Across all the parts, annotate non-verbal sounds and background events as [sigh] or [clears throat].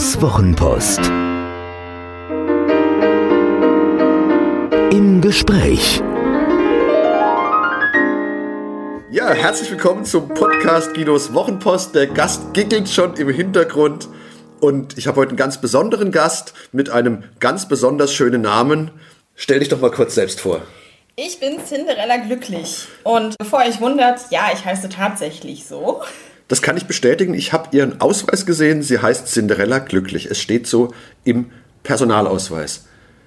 Guidos Wochenpost. Im Gespräch. Ja, herzlich willkommen zum Podcast Guidos Wochenpost. Der Gast giggelt schon im Hintergrund und ich habe heute einen ganz besonderen Gast mit einem ganz besonders schönen Namen. Stell dich doch mal kurz selbst vor. Ich bin Cinderella Glücklich. Und bevor ihr euch wundert, ja, ich heiße tatsächlich so. Das kann ich bestätigen. Ich habe Ihren Ausweis gesehen. Sie heißt Cinderella Glücklich. Es steht so im Personalausweis.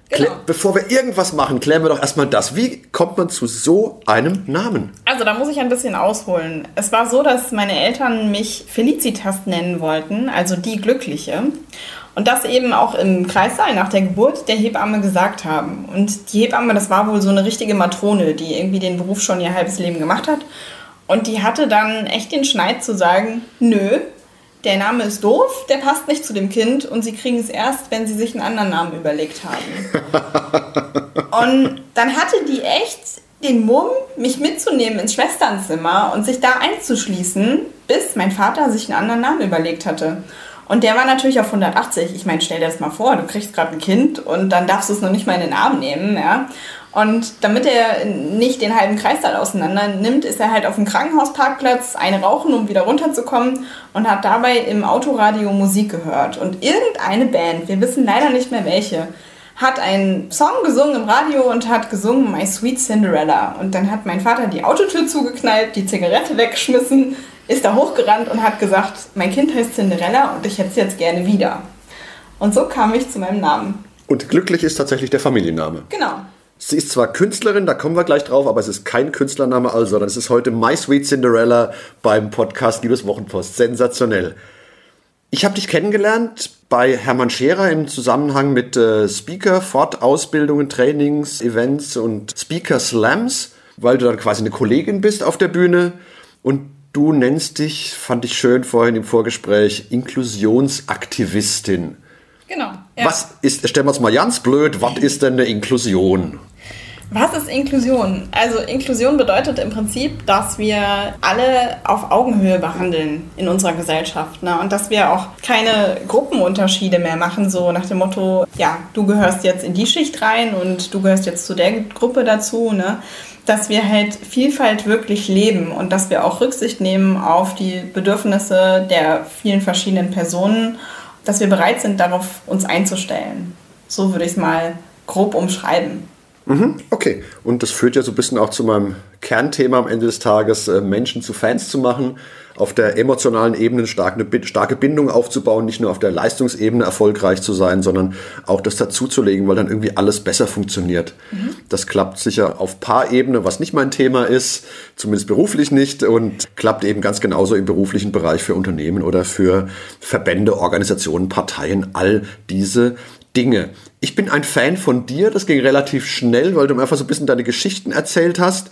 Genau. Bevor wir irgendwas machen, klären wir doch erstmal das. Wie kommt man zu so einem Namen? Also da muss ich ein bisschen ausholen. Es war so, dass meine Eltern mich Felicitas nennen wollten, also die Glückliche. Und das eben auch im Kreissaal nach der Geburt der Hebamme gesagt haben. Und die Hebamme, das war wohl so eine richtige Matrone, die irgendwie den Beruf schon ihr halbes Leben gemacht hat. Und die hatte dann echt den Schneid zu sagen, nö, der Name ist doof, der passt nicht zu dem Kind und sie kriegen es erst, wenn sie sich einen anderen Namen überlegt haben. [laughs] und dann hatte die echt den Mumm, mich mitzunehmen ins Schwesternzimmer und sich da einzuschließen, bis mein Vater sich einen anderen Namen überlegt hatte. Und der war natürlich auf 180. Ich meine, stell dir das mal vor, du kriegst gerade ein Kind und dann darfst du es noch nicht mal in den Arm nehmen, ja. Und damit er nicht den halben Kreissaal auseinander nimmt, ist er halt auf dem Krankenhausparkplatz eine rauchen, um wieder runterzukommen und hat dabei im Autoradio Musik gehört. Und irgendeine Band, wir wissen leider nicht mehr welche, hat einen Song gesungen im Radio und hat gesungen My Sweet Cinderella. Und dann hat mein Vater die Autotür zugeknallt, die Zigarette weggeschmissen, ist da hochgerannt und hat gesagt, mein Kind heißt Cinderella und ich hätte es jetzt gerne wieder. Und so kam ich zu meinem Namen. Und glücklich ist tatsächlich der Familienname. Genau. Sie ist zwar Künstlerin, da kommen wir gleich drauf, aber es ist kein Künstlername, also, es ist heute My Sweet Cinderella beim Podcast Liebes Wochenpost. Sensationell. Ich habe dich kennengelernt bei Hermann Scherer im Zusammenhang mit äh, Speaker, Fortausbildungen, Trainings, Events und Speaker Slams, weil du dann quasi eine Kollegin bist auf der Bühne und du nennst dich, fand ich schön vorhin im Vorgespräch, Inklusionsaktivistin. Genau. Ja. Was ist, stellen wir uns mal ganz blöd, was ist denn eine Inklusion? Was ist Inklusion? Also Inklusion bedeutet im Prinzip, dass wir alle auf Augenhöhe behandeln in unserer Gesellschaft. Ne? Und dass wir auch keine Gruppenunterschiede mehr machen, so nach dem Motto, ja, du gehörst jetzt in die Schicht rein und du gehörst jetzt zu der Gruppe dazu. Ne? Dass wir halt Vielfalt wirklich leben und dass wir auch Rücksicht nehmen auf die Bedürfnisse der vielen verschiedenen Personen, dass wir bereit sind, darauf uns einzustellen. So würde ich es mal grob umschreiben. Mhm, okay, und das führt ja so ein bisschen auch zu meinem Kernthema am Ende des Tages, äh, Menschen zu Fans zu machen, auf der emotionalen Ebene starke, eine starke Bindung aufzubauen, nicht nur auf der Leistungsebene erfolgreich zu sein, sondern auch das dazuzulegen, weil dann irgendwie alles besser funktioniert. Mhm. Das klappt sicher auf Paarebene, was nicht mein Thema ist, zumindest beruflich nicht, und klappt eben ganz genauso im beruflichen Bereich für Unternehmen oder für Verbände, Organisationen, Parteien, all diese Dinge. Ich bin ein Fan von dir, das ging relativ schnell, weil du mir einfach so ein bisschen deine Geschichten erzählt hast.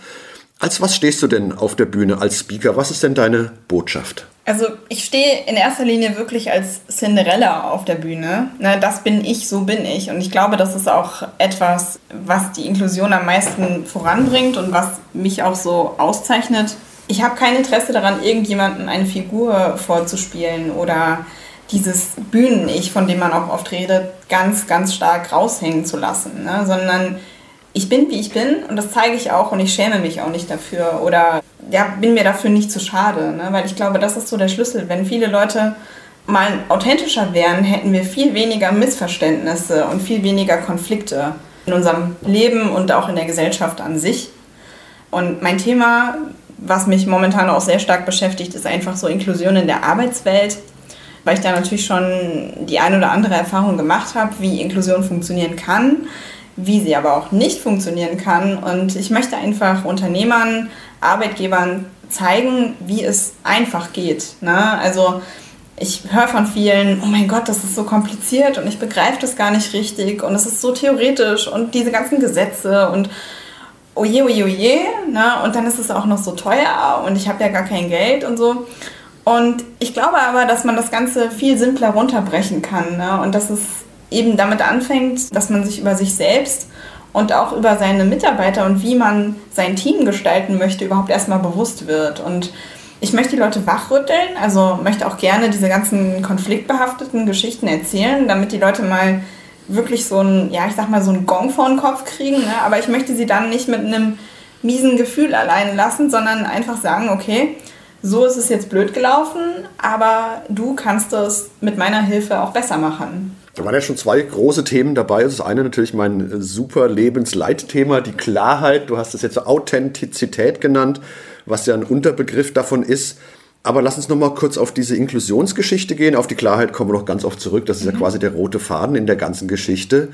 Als was stehst du denn auf der Bühne als Speaker? Was ist denn deine Botschaft? Also ich stehe in erster Linie wirklich als Cinderella auf der Bühne. Na, das bin ich, so bin ich. Und ich glaube, das ist auch etwas, was die Inklusion am meisten voranbringt und was mich auch so auszeichnet. Ich habe kein Interesse daran, irgendjemanden eine Figur vorzuspielen oder dieses Bühnen-Ich, von dem man auch oft redet, ganz, ganz stark raushängen zu lassen, ne? sondern ich bin, wie ich bin und das zeige ich auch und ich schäme mich auch nicht dafür oder ja, bin mir dafür nicht zu schade, ne? weil ich glaube, das ist so der Schlüssel. Wenn viele Leute mal authentischer wären, hätten wir viel weniger Missverständnisse und viel weniger Konflikte in unserem Leben und auch in der Gesellschaft an sich. Und mein Thema, was mich momentan auch sehr stark beschäftigt, ist einfach so Inklusion in der Arbeitswelt weil ich da natürlich schon die eine oder andere Erfahrung gemacht habe, wie Inklusion funktionieren kann, wie sie aber auch nicht funktionieren kann. Und ich möchte einfach Unternehmern, Arbeitgebern zeigen, wie es einfach geht. Ne? Also ich höre von vielen, oh mein Gott, das ist so kompliziert und ich begreife das gar nicht richtig und es ist so theoretisch und diese ganzen Gesetze und oje, oje, oje, ne? und dann ist es auch noch so teuer und ich habe ja gar kein Geld und so. Und ich glaube aber, dass man das Ganze viel simpler runterbrechen kann. Ne? Und dass es eben damit anfängt, dass man sich über sich selbst und auch über seine Mitarbeiter und wie man sein Team gestalten möchte, überhaupt erstmal bewusst wird. Und Ich möchte die Leute wachrütteln, also möchte auch gerne diese ganzen konfliktbehafteten Geschichten erzählen, damit die Leute mal wirklich so ein, ja, ich sag mal, so ein Gong vor den Kopf kriegen. Ne? Aber ich möchte sie dann nicht mit einem miesen Gefühl allein lassen, sondern einfach sagen, okay, so ist es jetzt blöd gelaufen, aber du kannst es mit meiner Hilfe auch besser machen. Da waren ja schon zwei große Themen dabei. Das eine natürlich mein super Lebensleitthema, die Klarheit. Du hast es jetzt Authentizität genannt, was ja ein Unterbegriff davon ist. Aber lass uns noch mal kurz auf diese Inklusionsgeschichte gehen. Auf die Klarheit kommen wir noch ganz oft zurück. Das ist ja mhm. quasi der rote Faden in der ganzen Geschichte.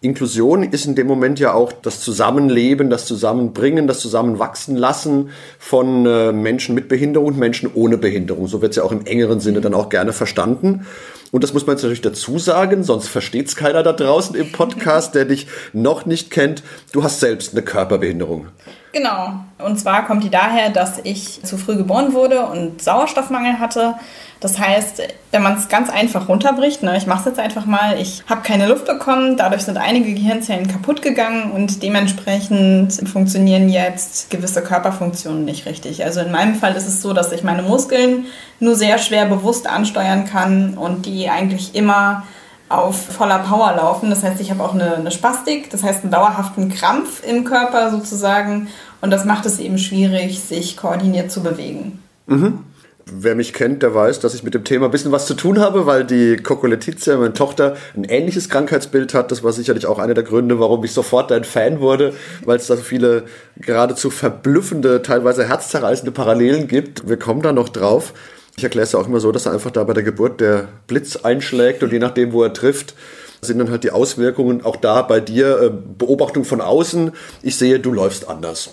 Inklusion ist in dem Moment ja auch das Zusammenleben, das Zusammenbringen, das Zusammenwachsen lassen von äh, Menschen mit Behinderung und Menschen ohne Behinderung. So wird es ja auch im engeren Sinne dann auch gerne verstanden. Und das muss man jetzt natürlich dazu sagen, sonst versteht es keiner da draußen im Podcast, der dich noch nicht kennt. Du hast selbst eine Körperbehinderung. Genau. Und zwar kommt die daher, dass ich zu früh geboren wurde und Sauerstoffmangel hatte. Das heißt, wenn man es ganz einfach runterbricht, ne, ich mache es jetzt einfach mal, ich habe keine Luft bekommen, dadurch sind einige Gehirnzellen kaputt gegangen und dementsprechend funktionieren jetzt gewisse Körperfunktionen nicht richtig. Also in meinem Fall ist es so, dass ich meine Muskeln nur sehr schwer bewusst ansteuern kann und die eigentlich immer auf voller Power laufen. Das heißt, ich habe auch eine, eine Spastik, das heißt einen dauerhaften Krampf im Körper sozusagen und das macht es eben schwierig, sich koordiniert zu bewegen. Mhm. Wer mich kennt, der weiß, dass ich mit dem Thema ein bisschen was zu tun habe, weil die Coco Letizia, meine Tochter, ein ähnliches Krankheitsbild hat. Das war sicherlich auch einer der Gründe, warum ich sofort dein Fan wurde, weil es da so viele geradezu verblüffende, teilweise herzzerreißende Parallelen gibt. Wir kommen da noch drauf. Ich erkläre es auch immer so, dass er einfach da bei der Geburt der Blitz einschlägt und je nachdem, wo er trifft, sind dann halt die Auswirkungen auch da bei dir. Äh, Beobachtung von außen. Ich sehe, du läufst anders.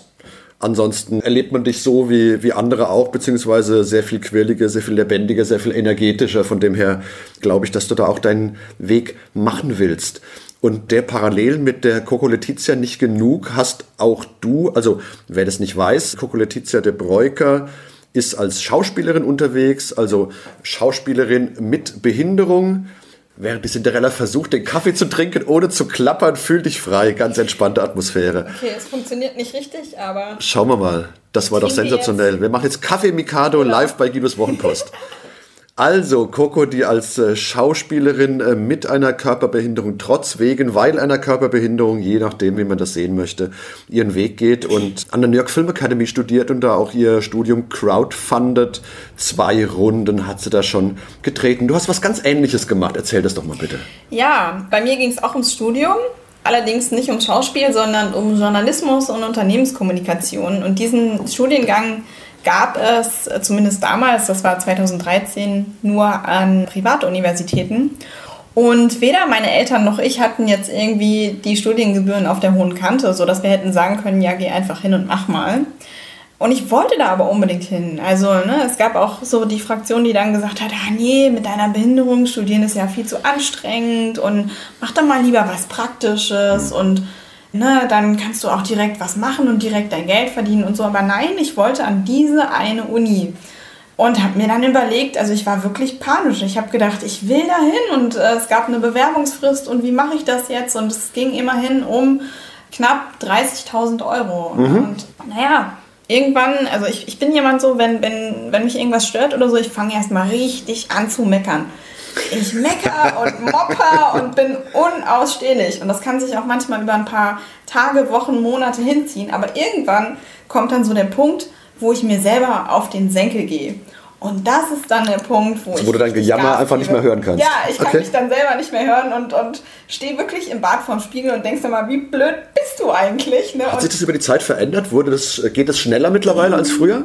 Ansonsten erlebt man dich so wie, wie andere auch, beziehungsweise sehr viel quirliger, sehr viel lebendiger, sehr viel energetischer. Von dem her glaube ich, dass du da auch deinen Weg machen willst. Und der parallel mit der Coco Letizia nicht genug hast auch du, also wer das nicht weiß, Coco Letizia de Breuker ist als Schauspielerin unterwegs, also Schauspielerin mit Behinderung, Während die Cinderella versucht, den Kaffee zu trinken, ohne zu klappern, fühl dich frei. Ganz entspannte Atmosphäre. Okay, es funktioniert nicht richtig, aber. Schauen wir mal. Das war doch sensationell. Wir machen jetzt Kaffee Mikado live bei Guidos Wochenpost. [laughs] Also, Coco, die als äh, Schauspielerin äh, mit einer Körperbehinderung, trotz wegen, weil einer Körperbehinderung, je nachdem, wie man das sehen möchte, ihren Weg geht und an der New York Film Academy studiert und da auch ihr Studium crowdfundet. Zwei Runden hat sie da schon getreten. Du hast was ganz Ähnliches gemacht. Erzähl das doch mal bitte. Ja, bei mir ging es auch ums Studium. Allerdings nicht um Schauspiel, sondern um Journalismus und Unternehmenskommunikation. Und diesen Studiengang gab es zumindest damals, das war 2013, nur an Privatuniversitäten. Und weder meine Eltern noch ich hatten jetzt irgendwie die Studiengebühren auf der hohen Kante, sodass wir hätten sagen können, ja, geh einfach hin und mach mal. Und ich wollte da aber unbedingt hin. Also ne, es gab auch so die Fraktion, die dann gesagt hat, ah nee, mit deiner Behinderung studieren ist ja viel zu anstrengend und mach doch mal lieber was Praktisches und ne, dann kannst du auch direkt was machen und direkt dein Geld verdienen und so. Aber nein, ich wollte an diese eine Uni. Und habe mir dann überlegt, also ich war wirklich panisch. Ich habe gedacht, ich will dahin und äh, es gab eine Bewerbungsfrist und wie mache ich das jetzt? Und es ging immerhin um knapp 30.000 Euro. Mhm. Und naja, irgendwann, also ich, ich bin jemand so, wenn, wenn, wenn mich irgendwas stört oder so, ich fange erstmal richtig an zu meckern. Ich mecker und mopper und bin unausstehlich. Und das kann sich auch manchmal über ein paar Tage, Wochen, Monate hinziehen. Aber irgendwann kommt dann so der Punkt, wo ich mir selber auf den Senkel gehe. Und das ist dann der Punkt, wo also, ich. Wo du dein Gejammer einfach nicht mehr hören kannst. Ja, ich kann okay. mich dann selber nicht mehr hören und, und stehe wirklich im Bad vorm Spiegel und denkst dann mal, wie blöd bist du eigentlich? Ne? Hat sich das über die Zeit verändert? Wurde das, geht es schneller mittlerweile als früher?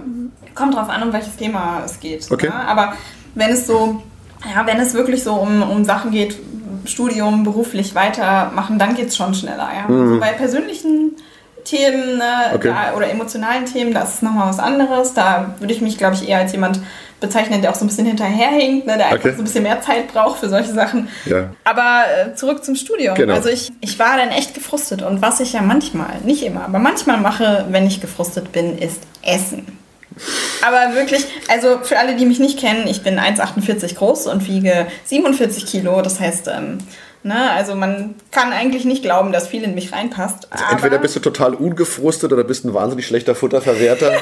Kommt drauf an, um welches Thema es geht. Okay. Ja? Aber wenn es so ja, wenn es wirklich so um, um Sachen geht, Studium, beruflich weitermachen, dann geht es schon schneller. Ja? Mhm. Also bei persönlichen Themen ne, okay. da, oder emotionalen Themen, das ist nochmal was anderes. Da würde ich mich, glaube ich, eher als jemand bezeichnen, der auch so ein bisschen hinterherhinkt, ne, der okay. einfach so ein bisschen mehr Zeit braucht für solche Sachen. Ja. Aber äh, zurück zum Studium. Genau. Also ich, ich war dann echt gefrustet. Und was ich ja manchmal, nicht immer, aber manchmal mache, wenn ich gefrustet bin, ist Essen. Aber wirklich, also für alle, die mich nicht kennen, ich bin 1,48 groß und wiege 47 Kilo. Das heißt, ähm, ne, also man kann eigentlich nicht glauben, dass viel in mich reinpasst. Also entweder bist du total ungefrustet oder bist ein wahnsinnig schlechter Futterverwerter. [laughs]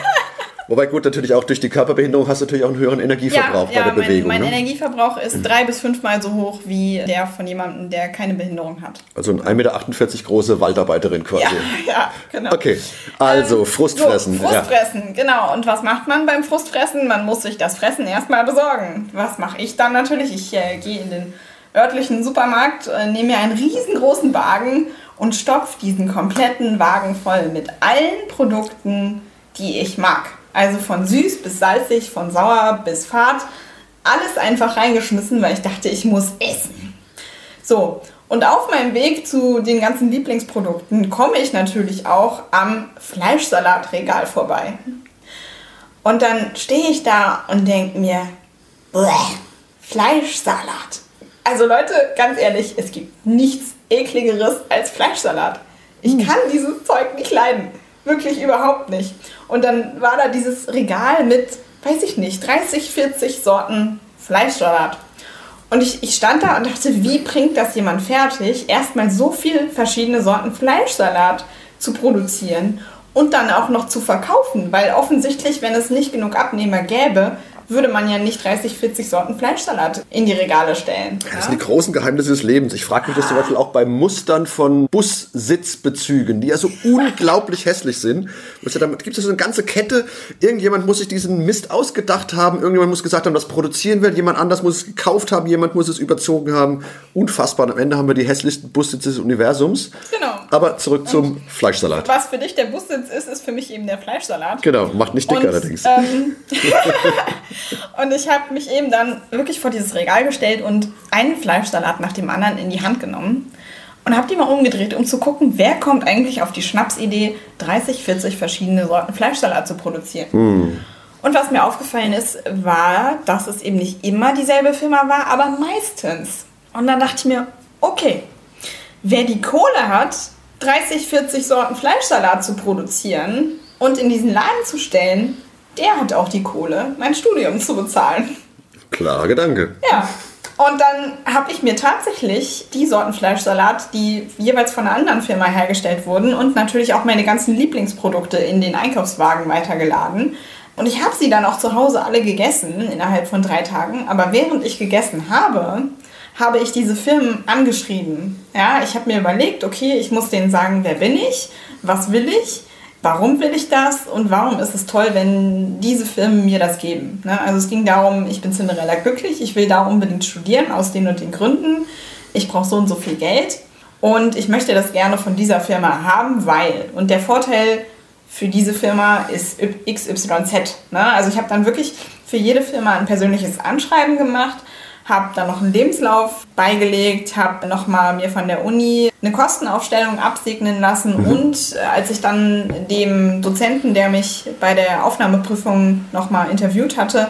Wobei gut, natürlich auch durch die Körperbehinderung hast du natürlich auch einen höheren Energieverbrauch ja, bei der mein, Bewegung. Mein ne? Energieverbrauch ist drei bis fünfmal so hoch wie der von jemandem, der keine Behinderung hat. Also eine 1,48 Meter große Waldarbeiterin quasi. Ja, [laughs] ja, genau. Okay, also Ähm, Frustfressen. So, Frustfressen, genau. Und was macht man beim Frustfressen? Man muss sich das Fressen erstmal besorgen. Was mache ich dann natürlich? Ich äh, gehe in den örtlichen Supermarkt, äh, nehme mir einen riesengroßen Wagen und stopfe diesen kompletten Wagen voll mit allen Produkten, die ich mag. Also von süß bis salzig, von sauer bis fad. Alles einfach reingeschmissen, weil ich dachte, ich muss essen. So, und auf meinem Weg zu den ganzen Lieblingsprodukten komme ich natürlich auch am Fleischsalatregal vorbei. Und dann stehe ich da und denke mir, "Bleh, Fleischsalat. Also Leute, ganz ehrlich, es gibt nichts ekligeres als Fleischsalat. Ich kann dieses Zeug nicht leiden. Wirklich überhaupt nicht. Und dann war da dieses Regal mit, weiß ich nicht, 30, 40 Sorten Fleischsalat. Und ich, ich stand da und dachte, wie bringt das jemand fertig, erstmal so viele verschiedene Sorten Fleischsalat zu produzieren und dann auch noch zu verkaufen? Weil offensichtlich, wenn es nicht genug Abnehmer gäbe, würde man ja nicht 30, 40 Sorten Fleischsalat in die Regale stellen. Das sind die großen Geheimnisse des Lebens. Ich frage mich das zum Beispiel auch bei Mustern von Bussitzbezügen, die ja so unglaublich hässlich sind. Da gibt es so eine ganze Kette. Irgendjemand muss sich diesen Mist ausgedacht haben. Irgendjemand muss gesagt haben, das produzieren wir. Jemand anders muss es gekauft haben. Jemand muss es überzogen haben. Unfassbar. Und am Ende haben wir die hässlichsten Bussitze des Universums. Genau. Aber zurück zum Fleischsalat. Was für dich der Bussitz ist, ist für mich eben der Fleischsalat. Genau, macht nicht dick Und, allerdings. Ähm, [laughs] [laughs] und ich habe mich eben dann wirklich vor dieses Regal gestellt und einen Fleischsalat nach dem anderen in die Hand genommen und habe die mal umgedreht, um zu gucken, wer kommt eigentlich auf die Schnapsidee, 30, 40 verschiedene Sorten Fleischsalat zu produzieren. Und was mir aufgefallen ist, war, dass es eben nicht immer dieselbe Firma war, aber meistens. Und dann dachte ich mir, okay, wer die Kohle hat, 30, 40 Sorten Fleischsalat zu produzieren und in diesen Laden zu stellen, der hat auch die Kohle, mein Studium zu bezahlen. Klarer Gedanke. Ja. Und dann habe ich mir tatsächlich die Sorten Fleischsalat, die jeweils von einer anderen Firma hergestellt wurden und natürlich auch meine ganzen Lieblingsprodukte in den Einkaufswagen weitergeladen. Und ich habe sie dann auch zu Hause alle gegessen innerhalb von drei Tagen. Aber während ich gegessen habe, habe ich diese Firmen angeschrieben. Ja, ich habe mir überlegt, okay, ich muss denen sagen, wer bin ich, was will ich, warum will ich das und warum ist es toll, wenn diese Firmen mir das geben. Ne? Also es ging darum, ich bin Cinderella glücklich, ich will da unbedingt studieren aus den und den Gründen, ich brauche so und so viel Geld und ich möchte das gerne von dieser Firma haben, weil, und der Vorteil für diese Firma ist XYZ. Ne? Also ich habe dann wirklich für jede Firma ein persönliches Anschreiben gemacht, habe dann noch einen Lebenslauf beigelegt, habe nochmal mir von der Uni eine Kostenaufstellung absegnen lassen Mhm. und äh, als ich dann dem Dozenten, der mich bei der Aufnahmeprüfung nochmal interviewt hatte,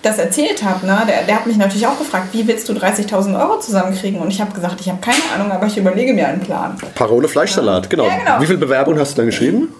das erzählt habe, ne, der, der hat mich natürlich auch gefragt, wie willst du 30.000 Euro zusammenkriegen? Und ich habe gesagt, ich habe keine Ahnung, aber ich überlege mir einen Plan. Parole Fleischsalat, genau. Ja, genau. Wie viele Bewerbungen hast du dann geschrieben?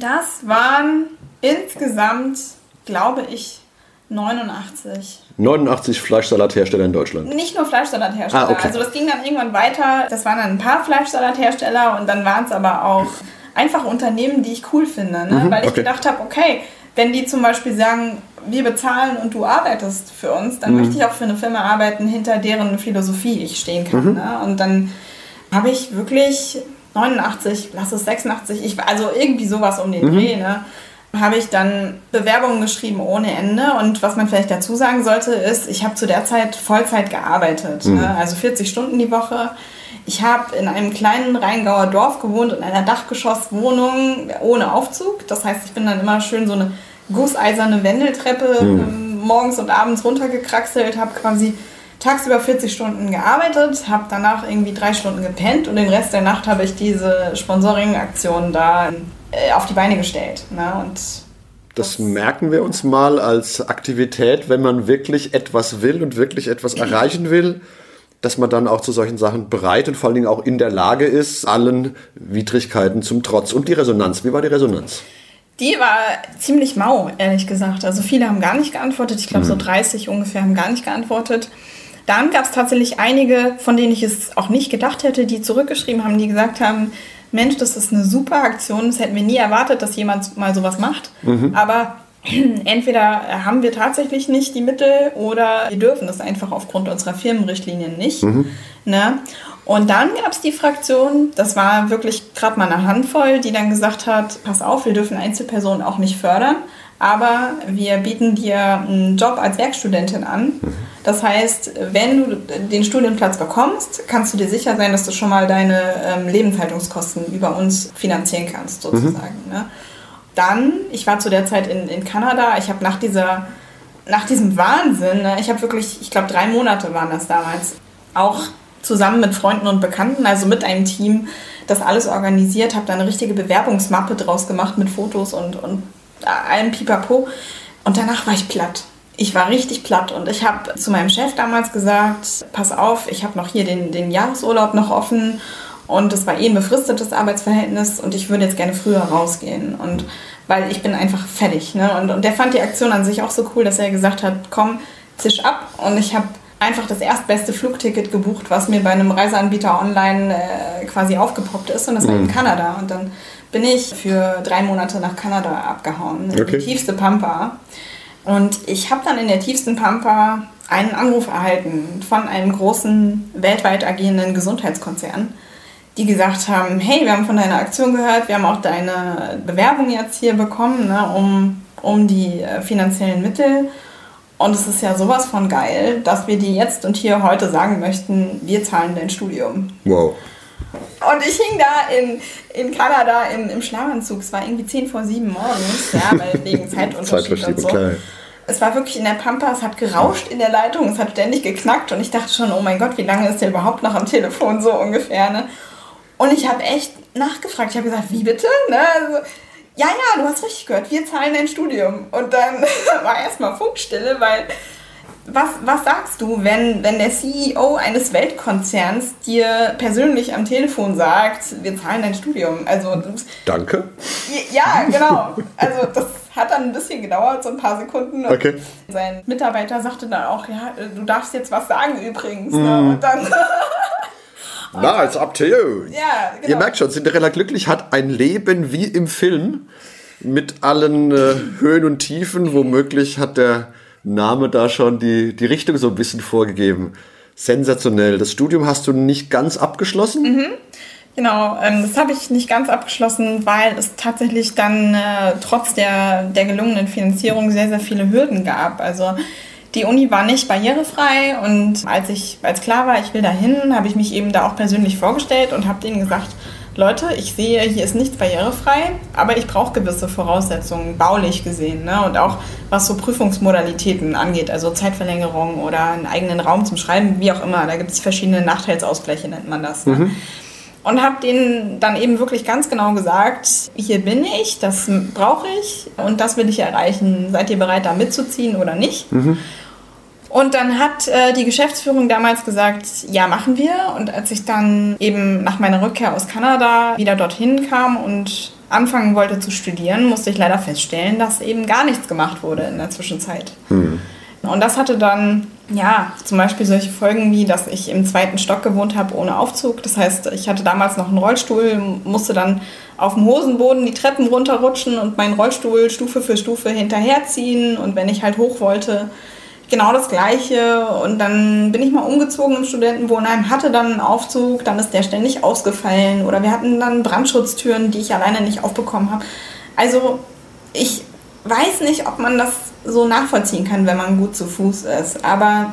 Das waren insgesamt, glaube ich, 89. 89 Fleischsalathersteller in Deutschland. Nicht nur Fleischsalathersteller. Ah, okay. Also das ging dann irgendwann weiter. Das waren dann ein paar Fleischsalathersteller und dann waren es aber auch einfach Unternehmen, die ich cool finde. Ne? Weil ich okay. gedacht habe, okay, wenn die zum Beispiel sagen, wir bezahlen und du arbeitest für uns, dann möchte ich auch für eine Firma arbeiten, hinter deren Philosophie ich stehen kann. Ne? Und dann habe ich wirklich 89, lass es 86, ich, also irgendwie sowas um den Dreh, ne? Habe ich dann Bewerbungen geschrieben ohne Ende. Und was man vielleicht dazu sagen sollte, ist, ich habe zu der Zeit Vollzeit gearbeitet, ne? also 40 Stunden die Woche. Ich habe in einem kleinen Rheingauer Dorf gewohnt, in einer Dachgeschosswohnung ohne Aufzug. Das heißt, ich bin dann immer schön so eine gusseiserne Wendeltreppe ähm, morgens und abends runtergekraxelt, habe quasi tagsüber 40 Stunden gearbeitet, habe danach irgendwie drei Stunden gepennt und den Rest der Nacht habe ich diese Sponsoring-Aktion da auf die Beine gestellt. Ne? Und Das merken wir uns mal als Aktivität, wenn man wirklich etwas will und wirklich etwas erreichen will, dass man dann auch zu solchen Sachen bereit und vor allen Dingen auch in der Lage ist, allen Widrigkeiten zum Trotz. Und die Resonanz, wie war die Resonanz? Die war ziemlich mau, ehrlich gesagt. Also viele haben gar nicht geantwortet. Ich glaube, so 30 ungefähr haben gar nicht geantwortet. Dann gab es tatsächlich einige, von denen ich es auch nicht gedacht hätte, die zurückgeschrieben haben, die gesagt haben, Mensch, das ist eine super Aktion. Das hätten wir nie erwartet, dass jemand mal sowas macht. Aber [clears throat] entweder haben wir tatsächlich nicht die Mittel oder wir dürfen das einfach aufgrund unserer Firmenrichtlinien nicht. Mhm. Ne? Und dann gab es die Fraktion, das war wirklich gerade mal eine Handvoll, die dann gesagt hat, pass auf, wir dürfen Einzelpersonen auch nicht fördern, aber wir bieten dir einen Job als Werkstudentin an. Das heißt, wenn du den Studienplatz bekommst, kannst du dir sicher sein, dass du schon mal deine ähm, Lebenshaltungskosten über uns finanzieren kannst, sozusagen. Mhm. Ne? Dann, ich war zu der Zeit in, in Kanada, ich habe nach dieser nach diesem Wahnsinn, ne, ich habe wirklich, ich glaube drei Monate waren das damals, auch zusammen mit Freunden und Bekannten, also mit einem Team, das alles organisiert, habe da eine richtige Bewerbungsmappe draus gemacht mit Fotos und, und allem Pipapo. Und danach war ich platt. Ich war richtig platt und ich habe zu meinem Chef damals gesagt, pass auf, ich habe noch hier den, den Jahresurlaub noch offen und es war eh ein befristetes Arbeitsverhältnis und ich würde jetzt gerne früher rausgehen. Und weil ich bin einfach fertig. Ne? Und, und der fand die Aktion an sich auch so cool, dass er gesagt hat, komm, zisch ab. Und ich habe einfach das erstbeste Flugticket gebucht, was mir bei einem Reiseanbieter online äh, quasi aufgepoppt ist. Und das war in mhm. Kanada. Und dann bin ich für drei Monate nach Kanada abgehauen. In okay. die tiefste Pampa. Und ich habe dann in der tiefsten Pampa einen Anruf erhalten von einem großen, weltweit agierenden Gesundheitskonzern, die gesagt haben, hey, wir haben von deiner Aktion gehört, wir haben auch deine Bewerbung jetzt hier bekommen, ne, um, um die äh, finanziellen Mittel. Und es ist ja sowas von geil, dass wir dir jetzt und hier heute sagen möchten, wir zahlen dein Studium. Wow. Und ich hing da in, in Kanada im, im Schlafanzug. Es war irgendwie 10 vor 7 morgens, ja, weil [laughs] wegen Zeitunterschied und so. Klar. Es war wirklich in der Pampa, es hat gerauscht in der Leitung, es hat ständig geknackt und ich dachte schon, oh mein Gott, wie lange ist der überhaupt noch am Telefon, so ungefähr, ne? Und ich habe echt nachgefragt. Ich habe gesagt, wie bitte? Ne? Also, ja, ja, du hast richtig gehört, wir zahlen dein Studium. Und dann [laughs] war erstmal Funkstille, weil was, was sagst du, wenn, wenn der CEO eines Weltkonzerns dir persönlich am Telefon sagt, wir zahlen dein Studium? Also, Danke. Ja, genau. Also das hat dann ein bisschen gedauert, so ein paar Sekunden. Und okay. Sein Mitarbeiter sagte dann auch, ja, du darfst jetzt was sagen übrigens. Mm. Ne? Mhm. Und dann... Na, it's up to you. Ja, genau. Ihr merkt schon, Cinderella Glücklich hat ein Leben wie im Film mit allen äh, Höhen und Tiefen. Womöglich hat der Name da schon die, die Richtung so ein bisschen vorgegeben. Sensationell. Das Studium hast du nicht ganz abgeschlossen? Mhm. Genau, ähm, das habe ich nicht ganz abgeschlossen, weil es tatsächlich dann äh, trotz der, der gelungenen Finanzierung sehr, sehr viele Hürden gab. Also die Uni war nicht barrierefrei und als ich als klar war, ich will dahin, habe ich mich eben da auch persönlich vorgestellt und habe denen gesagt, Leute, ich sehe, hier ist nichts barrierefrei, aber ich brauche gewisse Voraussetzungen, baulich gesehen. Ne? Und auch was so Prüfungsmodalitäten angeht, also Zeitverlängerung oder einen eigenen Raum zum Schreiben, wie auch immer. Da gibt es verschiedene Nachteilsausgleiche, nennt man das. Ne? Mhm. Und habe denen dann eben wirklich ganz genau gesagt, hier bin ich, das brauche ich und das will ich erreichen. Seid ihr bereit, da mitzuziehen oder nicht? Mhm. Und dann hat äh, die Geschäftsführung damals gesagt, ja, machen wir. Und als ich dann eben nach meiner Rückkehr aus Kanada wieder dorthin kam und anfangen wollte zu studieren, musste ich leider feststellen, dass eben gar nichts gemacht wurde in der Zwischenzeit. Mhm. Und das hatte dann, ja, zum Beispiel solche Folgen wie, dass ich im zweiten Stock gewohnt habe ohne Aufzug. Das heißt, ich hatte damals noch einen Rollstuhl, musste dann auf dem Hosenboden die Treppen runterrutschen und meinen Rollstuhl Stufe für Stufe hinterherziehen. Und wenn ich halt hoch wollte, genau das Gleiche. Und dann bin ich mal umgezogen im Studentenwohnheim, hatte dann einen Aufzug, dann ist der ständig ausgefallen. Oder wir hatten dann Brandschutztüren, die ich alleine nicht aufbekommen habe. Also ich weiß nicht, ob man das so nachvollziehen kann, wenn man gut zu Fuß ist. Aber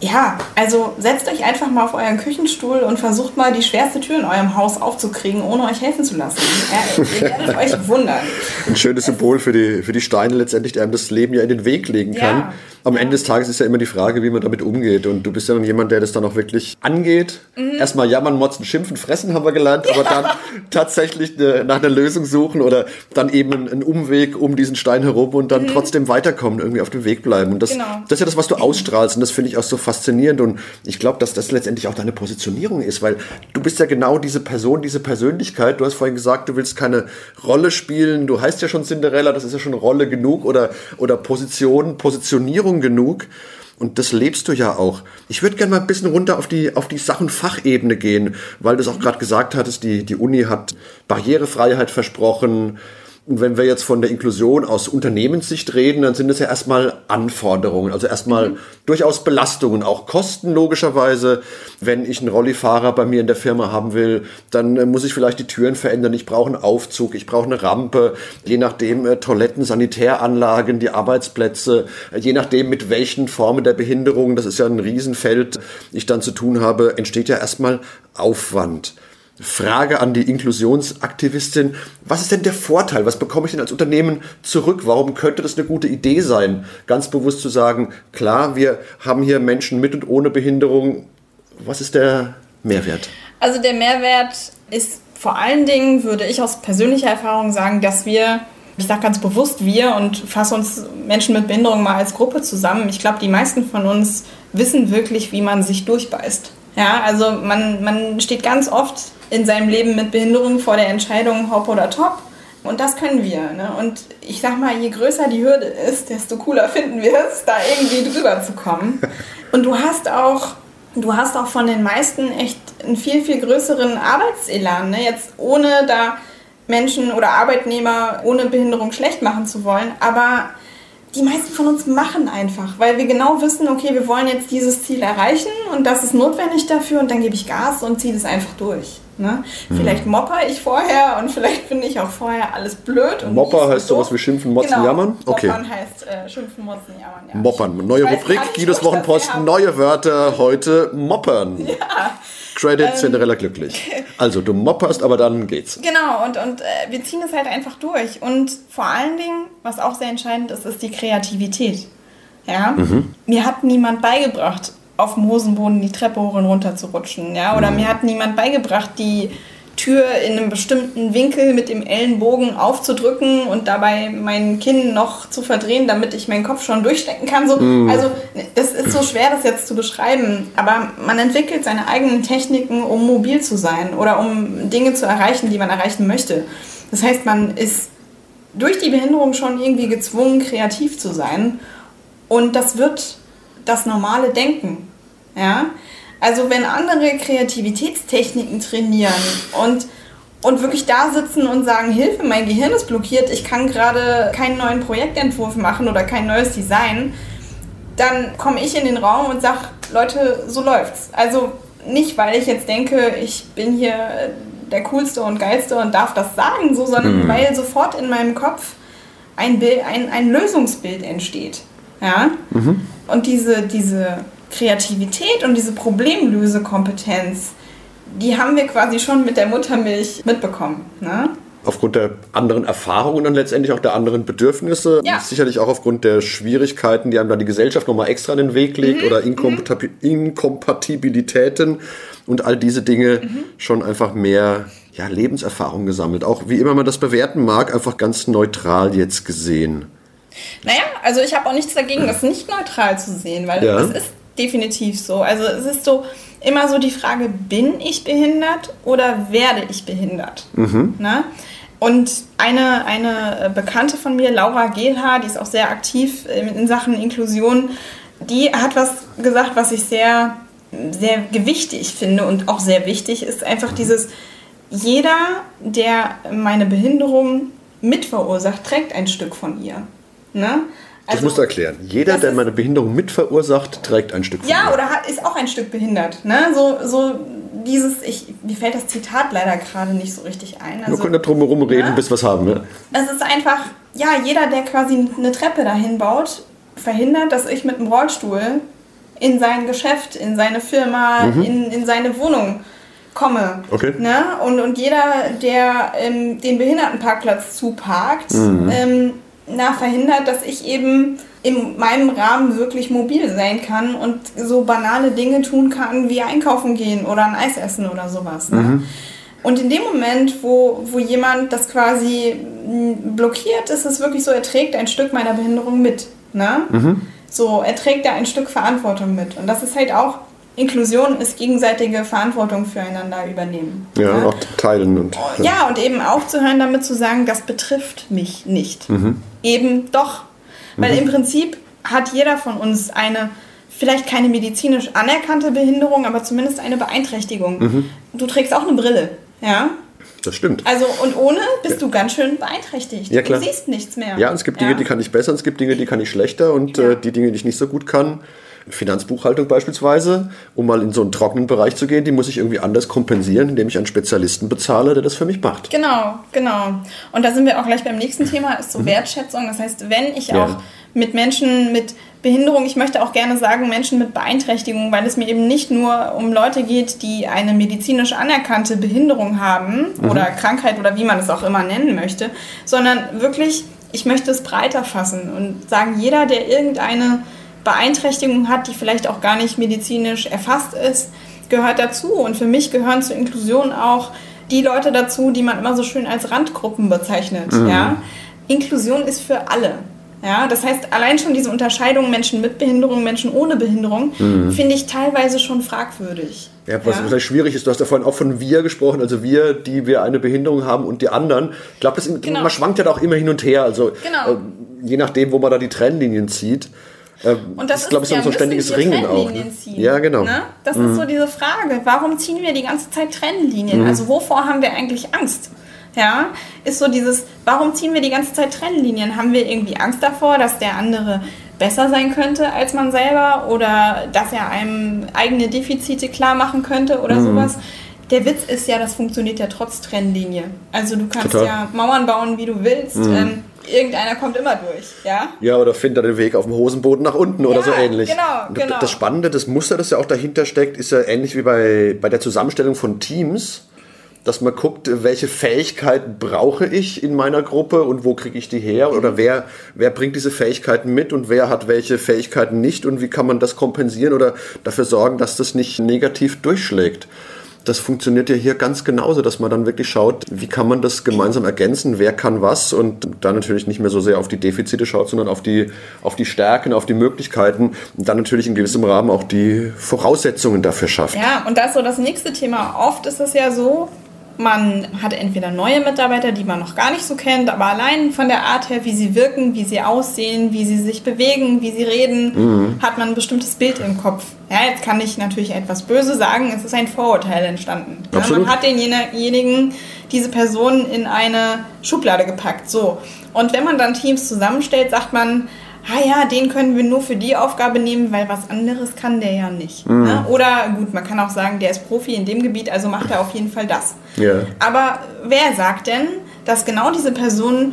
ja, also setzt euch einfach mal auf euren Küchenstuhl und versucht mal die schwerste Tür in eurem Haus aufzukriegen, ohne euch helfen zu lassen. Ja, ihr werdet euch wundern. Ein schönes Symbol für die, für die Steine letztendlich, die einem das Leben ja in den Weg legen kann. Ja, Am ja. Ende des Tages ist ja immer die Frage, wie man damit umgeht. Und du bist ja dann jemand, der das dann auch wirklich angeht. Mhm. Erstmal jammern, motzen, schimpfen, fressen haben wir gelernt, aber dann tatsächlich eine, nach einer Lösung suchen oder dann eben einen Umweg um diesen Stein herum und dann mhm. trotzdem weiterkommen, irgendwie auf dem Weg bleiben. Und das, genau. das ist ja das, was du ausstrahlst. Und das finde ich auch so faszinierend. Und ich glaube, dass das letztendlich auch deine Positionierung ist, weil du bist ja genau diese Person, diese Persönlichkeit. Du hast vorhin gesagt, du willst keine Rolle spielen. Du heißt ja schon Cinderella, das ist ja schon Rolle genug oder, oder Position, Positionierung genug. Und das lebst du ja auch. Ich würde gerne mal ein bisschen runter auf die, auf die Sach- und Fachebene gehen, weil du es auch gerade gesagt hattest, die, die Uni hat Barrierefreiheit versprochen. Und wenn wir jetzt von der Inklusion aus Unternehmenssicht reden, dann sind es ja erstmal Anforderungen, also erstmal mhm. durchaus Belastungen, auch Kosten logischerweise. Wenn ich einen Rollifahrer bei mir in der Firma haben will, dann äh, muss ich vielleicht die Türen verändern. Ich brauche einen Aufzug, ich brauche eine Rampe, je nachdem äh, Toiletten, Sanitäranlagen, die Arbeitsplätze, äh, je nachdem mit welchen Formen der Behinderung, das ist ja ein Riesenfeld, ich dann zu tun habe, entsteht ja erstmal Aufwand. Frage an die Inklusionsaktivistin. Was ist denn der Vorteil? Was bekomme ich denn als Unternehmen zurück? Warum könnte das eine gute Idee sein, ganz bewusst zu sagen, klar, wir haben hier Menschen mit und ohne Behinderung. Was ist der Mehrwert? Also der Mehrwert ist vor allen Dingen, würde ich aus persönlicher Erfahrung sagen, dass wir, ich sage ganz bewusst wir und fasse uns Menschen mit Behinderung mal als Gruppe zusammen. Ich glaube, die meisten von uns wissen wirklich, wie man sich durchbeißt. Ja, also man, man steht ganz oft in seinem Leben mit Behinderung vor der Entscheidung Hop oder Top. Und das können wir. Ne? Und ich sag mal, je größer die Hürde ist, desto cooler finden wir es, da irgendwie drüber zu kommen. [laughs] Und du hast auch, du hast auch von den meisten echt einen viel, viel größeren Arbeitselan. Ne? Jetzt ohne da Menschen oder Arbeitnehmer ohne Behinderung schlecht machen zu wollen. Aber die meisten von uns machen einfach, weil wir genau wissen, okay, wir wollen jetzt dieses Ziel erreichen und das ist notwendig dafür und dann gebe ich Gas und ziehe das einfach durch. Ne? Mhm. Vielleicht mopper ich vorher und [laughs] vielleicht finde ich auch vorher alles blöd. Und Mopper heißt sowas wie schimpfen, motzen, genau. jammern? Okay. Moppern heißt äh, schimpfen, motzen, jammern. Ja. Moppern. Neue Rubrik, Guidos Wochenpost, neue Wörter heute moppern. Ja. Credit ähm, Cinderella glücklich. Also du mopperst, aber dann geht's. Genau, und, und äh, wir ziehen es halt einfach durch. Und vor allen Dingen, was auch sehr entscheidend ist, ist die Kreativität. Ja? Mhm. Mir hat niemand beigebracht, auf dem Hosenboden die Treppe hoch und runter zu rutschen. Ja? Oder mhm. mir hat niemand beigebracht, die Tür in einem bestimmten Winkel mit dem Ellenbogen aufzudrücken und dabei mein Kinn noch zu verdrehen, damit ich meinen Kopf schon durchstecken kann. So, mm. Also es ist so schwer, das jetzt zu beschreiben, aber man entwickelt seine eigenen Techniken, um mobil zu sein oder um Dinge zu erreichen, die man erreichen möchte. Das heißt, man ist durch die Behinderung schon irgendwie gezwungen, kreativ zu sein und das wird das normale Denken. Ja? Also wenn andere Kreativitätstechniken trainieren und, und wirklich da sitzen und sagen, Hilfe, mein Gehirn ist blockiert, ich kann gerade keinen neuen Projektentwurf machen oder kein neues Design, dann komme ich in den Raum und sage, Leute, so läuft's. Also nicht, weil ich jetzt denke, ich bin hier der coolste und geilste und darf das sagen, so, sondern mhm. weil sofort in meinem Kopf ein, Bild, ein, ein Lösungsbild entsteht. Ja? Mhm. Und diese, diese Kreativität und diese Problemlösekompetenz, die haben wir quasi schon mit der Muttermilch mitbekommen. Ne? Aufgrund der anderen Erfahrungen und letztendlich auch der anderen Bedürfnisse, ja. sicherlich auch aufgrund der Schwierigkeiten, die einem dann die Gesellschaft nochmal extra in den Weg legt mhm. oder Inkompati Inkompatibilitäten und all diese Dinge mhm. schon einfach mehr ja, Lebenserfahrung gesammelt. Auch wie immer man das bewerten mag, einfach ganz neutral jetzt gesehen. Naja, also ich habe auch nichts dagegen, das nicht neutral zu sehen, weil ja. es ist definitiv so. Also es ist so immer so die Frage, bin ich behindert oder werde ich behindert? Mhm. Ne? Und eine, eine Bekannte von mir, Laura Gehlhaar, die ist auch sehr aktiv in Sachen Inklusion, die hat was gesagt, was ich sehr, sehr gewichtig finde und auch sehr wichtig ist, einfach dieses, jeder, der meine Behinderung mitverursacht, trägt ein Stück von ihr. Ne? Also, das musst du erklären. Jeder, der meine Behinderung mit verursacht, trägt ein Stück. Ja, oder hat, ist auch ein Stück behindert. Ne? So, so dieses, ich, mir fällt das Zitat leider gerade nicht so richtig ein. Also, wir können da drum herum reden, ne? bis es haben. Ne? Es ist einfach, ja, jeder, der quasi eine Treppe dahin baut, verhindert, dass ich mit einem Rollstuhl in sein Geschäft, in seine Firma, mhm. in, in seine Wohnung komme. Okay. Ne? Und, und jeder, der ähm, den Behindertenparkplatz zuparkt, mhm. ähm, na, verhindert, dass ich eben in meinem Rahmen wirklich mobil sein kann und so banale Dinge tun kann, wie einkaufen gehen oder ein Eis essen oder sowas. Ne? Mhm. Und in dem Moment, wo, wo jemand das quasi blockiert, ist es wirklich so, er trägt ein Stück meiner Behinderung mit. Ne? Mhm. So, er trägt da ein Stück Verantwortung mit. Und das ist halt auch, Inklusion ist gegenseitige Verantwortung füreinander übernehmen. Ja, ne? auch teilen. Und, ja. ja, und eben aufzuhören, damit zu sagen, das betrifft mich nicht. Mhm eben doch. Weil mhm. im Prinzip hat jeder von uns eine, vielleicht keine medizinisch anerkannte Behinderung, aber zumindest eine Beeinträchtigung. Mhm. Du trägst auch eine Brille, ja? Das stimmt. Also und ohne bist du ganz schön beeinträchtigt. Ja, klar. Du siehst nichts mehr. Ja, es gibt Dinge, Ja. die kann ich besser, es gibt Dinge, die kann ich schlechter und Ja. äh, die Dinge, die ich nicht so gut kann. Finanzbuchhaltung beispielsweise, um mal in so einen trockenen Bereich zu gehen, die muss ich irgendwie anders kompensieren, indem ich einen Spezialisten bezahle, der das für mich macht. Genau, genau. Und da sind wir auch gleich beim nächsten Thema, ist so Wertschätzung. Das heißt, wenn ich Mhm. Ja. auch mit Menschen mit Behinderung, ich möchte auch gerne sagen Menschen mit Beeinträchtigung, weil es mir eben nicht nur um Leute geht, die eine medizinisch anerkannte Behinderung haben Mhm. oder Krankheit oder wie man es auch immer nennen möchte, sondern wirklich, ich möchte es breiter fassen und sagen, jeder, der irgendeine Beeinträchtigung hat, die vielleicht auch gar nicht medizinisch erfasst ist, gehört dazu. Und für mich gehören zur Inklusion auch die Leute dazu, die man immer so schön als Randgruppen bezeichnet. Ja? Inklusion ist für alle. Ja, das heißt, allein schon diese Unterscheidung Menschen mit Behinderung, Menschen ohne Behinderung, finde ich teilweise schon fragwürdig. Ja, was Ja. vielleicht schwierig ist, du hast ja vorhin auch von wir gesprochen, also wir, die wir eine Behinderung haben und die anderen. Ich glaube, Genau. man schwankt ja da auch immer hin und her, also Genau. äh, je nachdem, wo man da die Trennlinien zieht. Äh, Und das, glaube ich, ist so ein ständiges wir Ringen auch. Ne? Ziehen, Ja, genau. Ne? Das ist so diese Frage, warum ziehen wir die ganze Zeit Trennlinien? Also wovor haben wir eigentlich Angst? Ja, ist so dieses, warum ziehen wir die ganze Zeit Trennlinien? Haben wir irgendwie Angst davor, dass der andere besser sein könnte als man selber oder dass er einem eigene Defizite klar machen könnte oder sowas? Der Witz ist ja, das funktioniert ja trotz Trennlinie. Also du kannst Total. ja Mauern bauen, wie du willst. Ähm, irgendeiner kommt immer durch, ja? Ja, oder findet den Weg auf dem Hosenboden nach unten oder Ja, so ähnlich. genau, Und genau. Das Spannende, das Muster, das ja auch dahinter steckt, ist ja ähnlich wie bei, bei der Zusammenstellung von Teams, dass man guckt, welche Fähigkeiten brauche ich in meiner Gruppe und wo kriege ich die her oder wer, wer bringt diese Fähigkeiten mit und wer hat welche Fähigkeiten nicht und wie kann man das kompensieren oder dafür sorgen, dass das nicht negativ durchschlägt. Das funktioniert ja hier ganz genauso, dass man dann wirklich schaut, wie kann man das gemeinsam ergänzen, wer kann was und dann natürlich nicht mehr so sehr auf die Defizite schaut, sondern auf die, auf die Stärken, auf die Möglichkeiten und dann natürlich in gewissem Rahmen auch die Voraussetzungen dafür schafft. Ja, und das ist so das nächste Thema. Oft ist es ja so, man hat entweder neue Mitarbeiter, die man noch gar nicht so kennt, aber allein von der Art her, wie sie wirken, wie sie aussehen, wie sie sich bewegen, wie sie reden, hat man ein bestimmtes Bild im Kopf. Ja, jetzt kann ich natürlich etwas böse sagen, es ist ein Vorurteil entstanden. Ja, man hat denjenigen, diese Person in eine Schublade gepackt. So. Und wenn man dann Teams zusammenstellt, sagt man, ah ja, den können wir nur für die Aufgabe nehmen, weil was anderes kann der ja nicht. Ne? Oder gut, man kann auch sagen, der ist Profi in dem Gebiet, also macht er auf jeden Fall das. Ja. Aber wer sagt denn, dass genau diese Person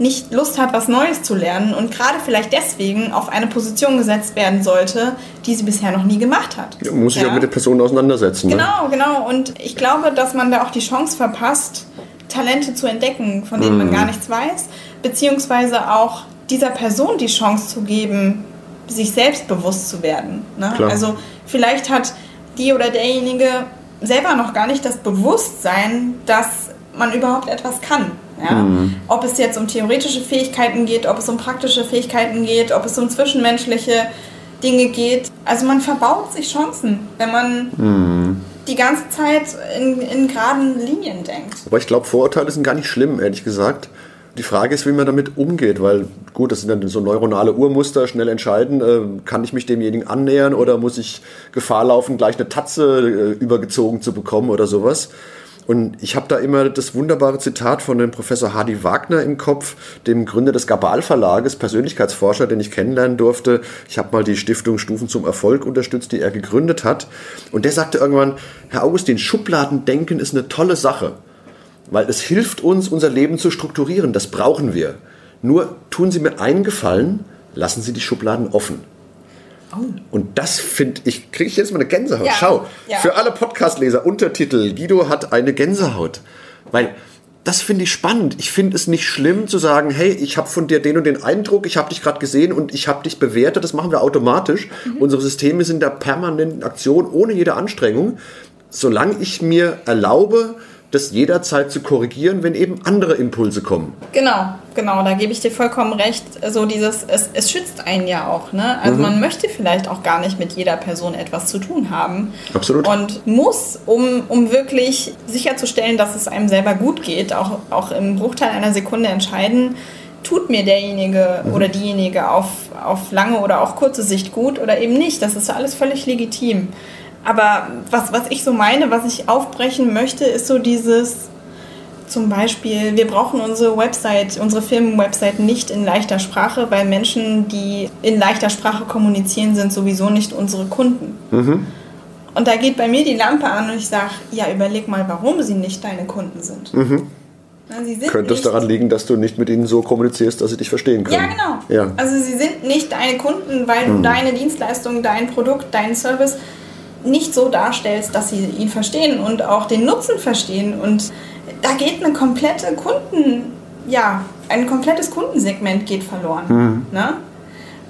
nicht Lust hat, was Neues zu lernen und gerade vielleicht deswegen auf eine Position gesetzt werden sollte, die sie bisher noch nie gemacht hat? Man muss sich Ja. auch mit den Personen auseinandersetzen. Ne? Genau, genau. Und ich glaube, dass man da auch die Chance verpasst, Talente zu entdecken, von denen Mhm. man gar nichts weiß, beziehungsweise auch dieser Person die Chance zu geben, sich selbstbewusst zu werden. Ne? Also vielleicht hat die oder derjenige selber noch gar nicht das Bewusstsein, dass man überhaupt etwas kann. Ja? Mhm. Ob es jetzt um theoretische Fähigkeiten geht, ob es um praktische Fähigkeiten geht, ob es um zwischenmenschliche Dinge geht. Also man verbaut sich Chancen, wenn man Mhm. die ganze Zeit in, in geraden Linien denkt. Aber ich glaube, Vorurteile sind gar nicht schlimm, ehrlich gesagt. Die Frage ist, wie man damit umgeht, weil gut, das sind dann so neuronale Urmuster, schnell entscheiden, äh, kann ich mich demjenigen annähern oder muss ich Gefahr laufen, gleich eine Tatze äh, übergezogen zu bekommen oder sowas. Und ich habe da immer das wunderbare Zitat von dem Professor Hardy Wagner im Kopf, dem Gründer des Gabal Verlages, Persönlichkeitsforscher, den ich kennenlernen durfte. Ich habe mal die Stiftung Stufen zum Erfolg unterstützt, die er gegründet hat. Und der sagte irgendwann, Herr Augustin, Schubladendenken ist eine tolle Sache weil es hilft uns, unser Leben zu strukturieren. Das brauchen wir. Nur tun Sie mir einen Gefallen, lassen Sie die Schubladen offen. Und das finde ich, kriege ich jetzt mal eine Gänsehaut. Ja, Schau, ja. für alle Podcastleser, Untertitel, Guido hat eine Gänsehaut. Weil das finde ich spannend. Ich finde es nicht schlimm zu sagen, hey, ich habe von dir den und den Eindruck, ich habe dich gerade gesehen und ich habe dich bewertet. Das machen wir automatisch. Unsere Systeme sind da permanent in Aktion, ohne jede Anstrengung. Solange ich mir erlaube, das jederzeit zu korrigieren, wenn eben andere Impulse kommen. Genau, genau, da gebe ich dir vollkommen recht. So dieses, es, es schützt einen ja auch, ne? Also man möchte vielleicht auch gar nicht mit jeder Person etwas zu tun haben. Absolut. Und muss, um, um wirklich sicherzustellen, dass es einem selber gut geht, auch, auch im Bruchteil einer Sekunde entscheiden, tut mir derjenige oder diejenige auf, auf lange oder auch kurze Sicht gut oder eben nicht. Das ist alles völlig legitim. Aber was, was ich so meine, was ich aufbrechen möchte, ist so dieses, zum Beispiel, wir brauchen unsere Website, unsere Firmenwebsite nicht in leichter Sprache, weil Menschen, die in leichter Sprache kommunizieren, sind sowieso nicht unsere Kunden. Mhm. Und da geht bei mir die Lampe an und ich sage, ja, überleg mal, warum sie nicht deine Kunden sind. Mhm. Könnte es daran liegen, dass du nicht mit ihnen so kommunizierst, dass sie dich verstehen können? Ja, genau. Ja. Also sie sind nicht deine Kunden, weil du mhm. deine Dienstleistung, dein Produkt, deinen Service nicht so darstellst, dass sie ihn verstehen und auch den Nutzen verstehen. Und da geht eine komplette Kunden, ja, ein komplettes Kundensegment geht verloren. Mhm. Ne?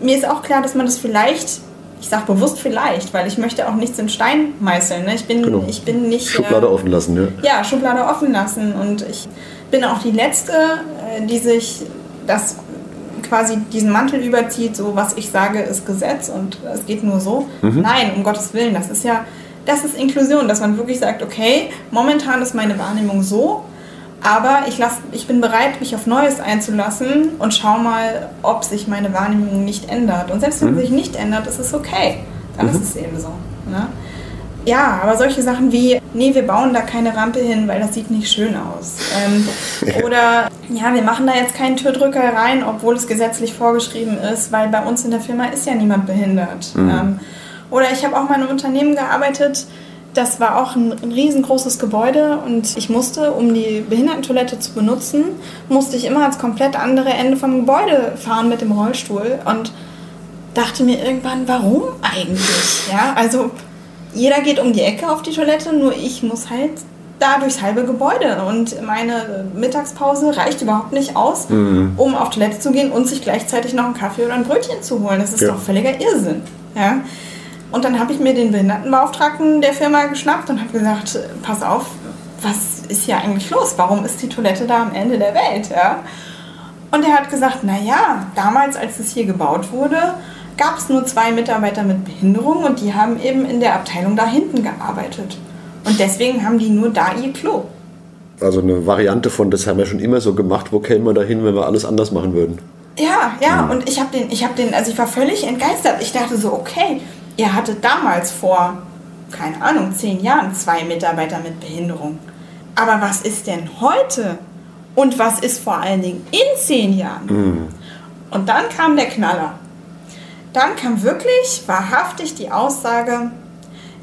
Mir ist auch klar, dass man das vielleicht, ich sage bewusst vielleicht, weil ich möchte auch nichts in Stein meißeln. Ne? Ich, bin, genau. ich bin nicht. Schublade äh, offen lassen, ja. Ja, Schublade offen lassen. Und ich bin auch die Letzte, äh, die sich das quasi diesen Mantel überzieht, so was ich sage ist Gesetz und es geht nur so. Mhm. Nein, um Gottes Willen, das ist ja, das ist Inklusion, dass man wirklich sagt, okay, momentan ist meine Wahrnehmung so, aber ich, lass, ich bin bereit, mich auf Neues einzulassen und schau mal, ob sich meine Wahrnehmung nicht ändert. Und selbst wenn mhm. sie sich nicht ändert, ist es okay. Dann mhm. ist es eben so. Ne? Ja, aber solche Sachen wie, nee, wir bauen da keine Rampe hin, weil das sieht nicht schön aus. Ähm, [laughs] oder, ja, wir machen da jetzt keinen Türdrücker rein, obwohl es gesetzlich vorgeschrieben ist, weil bei uns in der Firma ist ja niemand behindert. Mhm. Ähm, oder ich habe auch mal in einem Unternehmen gearbeitet, das war auch ein, riesengroßes Gebäude und ich musste, um die Behindertentoilette zu benutzen, musste ich immer ans komplett andere Ende vom Gebäude fahren mit dem Rollstuhl und dachte mir irgendwann, warum eigentlich? Ja, also jeder geht um die Ecke auf die Toilette, nur ich muss halt da durchs halbe Gebäude und meine Mittagspause reicht überhaupt nicht aus, mhm. um auf Toilette zu gehen und sich gleichzeitig noch einen Kaffee oder ein Brötchen zu holen. Das ist ja. doch völliger Irrsinn. Ja? Und dann habe ich mir den Behindertenbeauftragten der Firma geschnappt und habe gesagt, pass auf, was ist hier eigentlich los? Warum ist die Toilette da am Ende der Welt? Ja? Und er hat gesagt, naja, damals, als es hier gebaut wurde, gab es nur zwei Mitarbeiter mit Behinderung und die haben eben in der Abteilung da hinten gearbeitet. Und deswegen haben die nur da ihr Klo. Also eine Variante von, das haben wir schon immer so gemacht, wo kämen wir da hin, wenn wir alles anders machen würden? Ja, ja, mhm. und ich habe den, ich habe den, also ich war völlig entgeistert. Ich dachte so, okay, ihr hattet damals vor, keine Ahnung, zehn Jahren zwei Mitarbeiter mit Behinderung. Aber was ist denn heute? Und was ist vor allen Dingen in zehn Jahren? Mhm. Und dann kam der Knaller. Dann kam wirklich wahrhaftig die Aussage,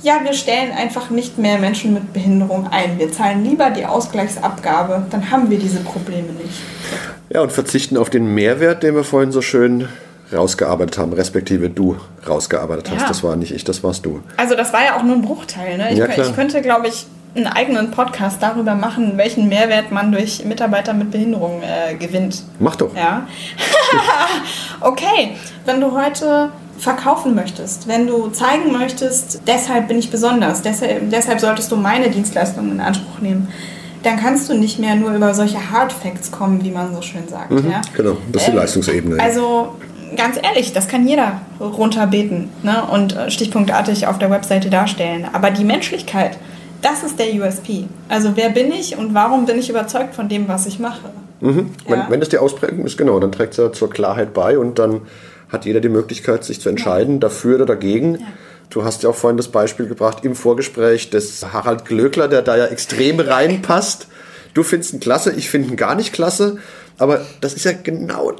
ja, wir stellen einfach nicht mehr Menschen mit Behinderung ein. Wir zahlen lieber die Ausgleichsabgabe, dann haben wir diese Probleme nicht. Ja, und verzichten auf den Mehrwert, den wir vorhin so schön rausgearbeitet haben, respektive du rausgearbeitet hast. Ja. Das war nicht ich, das warst du. Also das war ja auch nur ein Bruchteil. Ne? Ich, ja, ich könnte, glaube ich, einen eigenen Podcast darüber machen, welchen Mehrwert man durch Mitarbeiter mit Behinderung äh, gewinnt. Mach doch. Ja. [laughs] okay, wenn du heute verkaufen möchtest, wenn du zeigen möchtest, deshalb bin ich besonders, deshalb, deshalb solltest du meine Dienstleistungen in Anspruch nehmen, dann kannst du nicht mehr nur über solche Hard Facts kommen, wie man so schön sagt. Mhm, ja? Genau, das ist die ähm, Leistungsebene. Also ganz ehrlich, das kann jeder runterbeten ne? und äh, stichpunktartig auf der Webseite darstellen. Aber die Menschlichkeit, das ist der USP. Also wer bin ich und warum bin ich überzeugt von dem, was ich mache? Mhm. Ja? Wenn, wenn das die Ausprägung ist, genau, dann trägt es ja zur Klarheit bei und dann hat jeder die Möglichkeit, sich zu entscheiden, ja. dafür oder dagegen. Ja. Du hast ja auch vorhin das Beispiel gebracht im Vorgespräch des Harald Glöckler, der da ja extrem reinpasst. Du findest ihn klasse, ich finde ihn gar nicht klasse. Aber das ist ja genau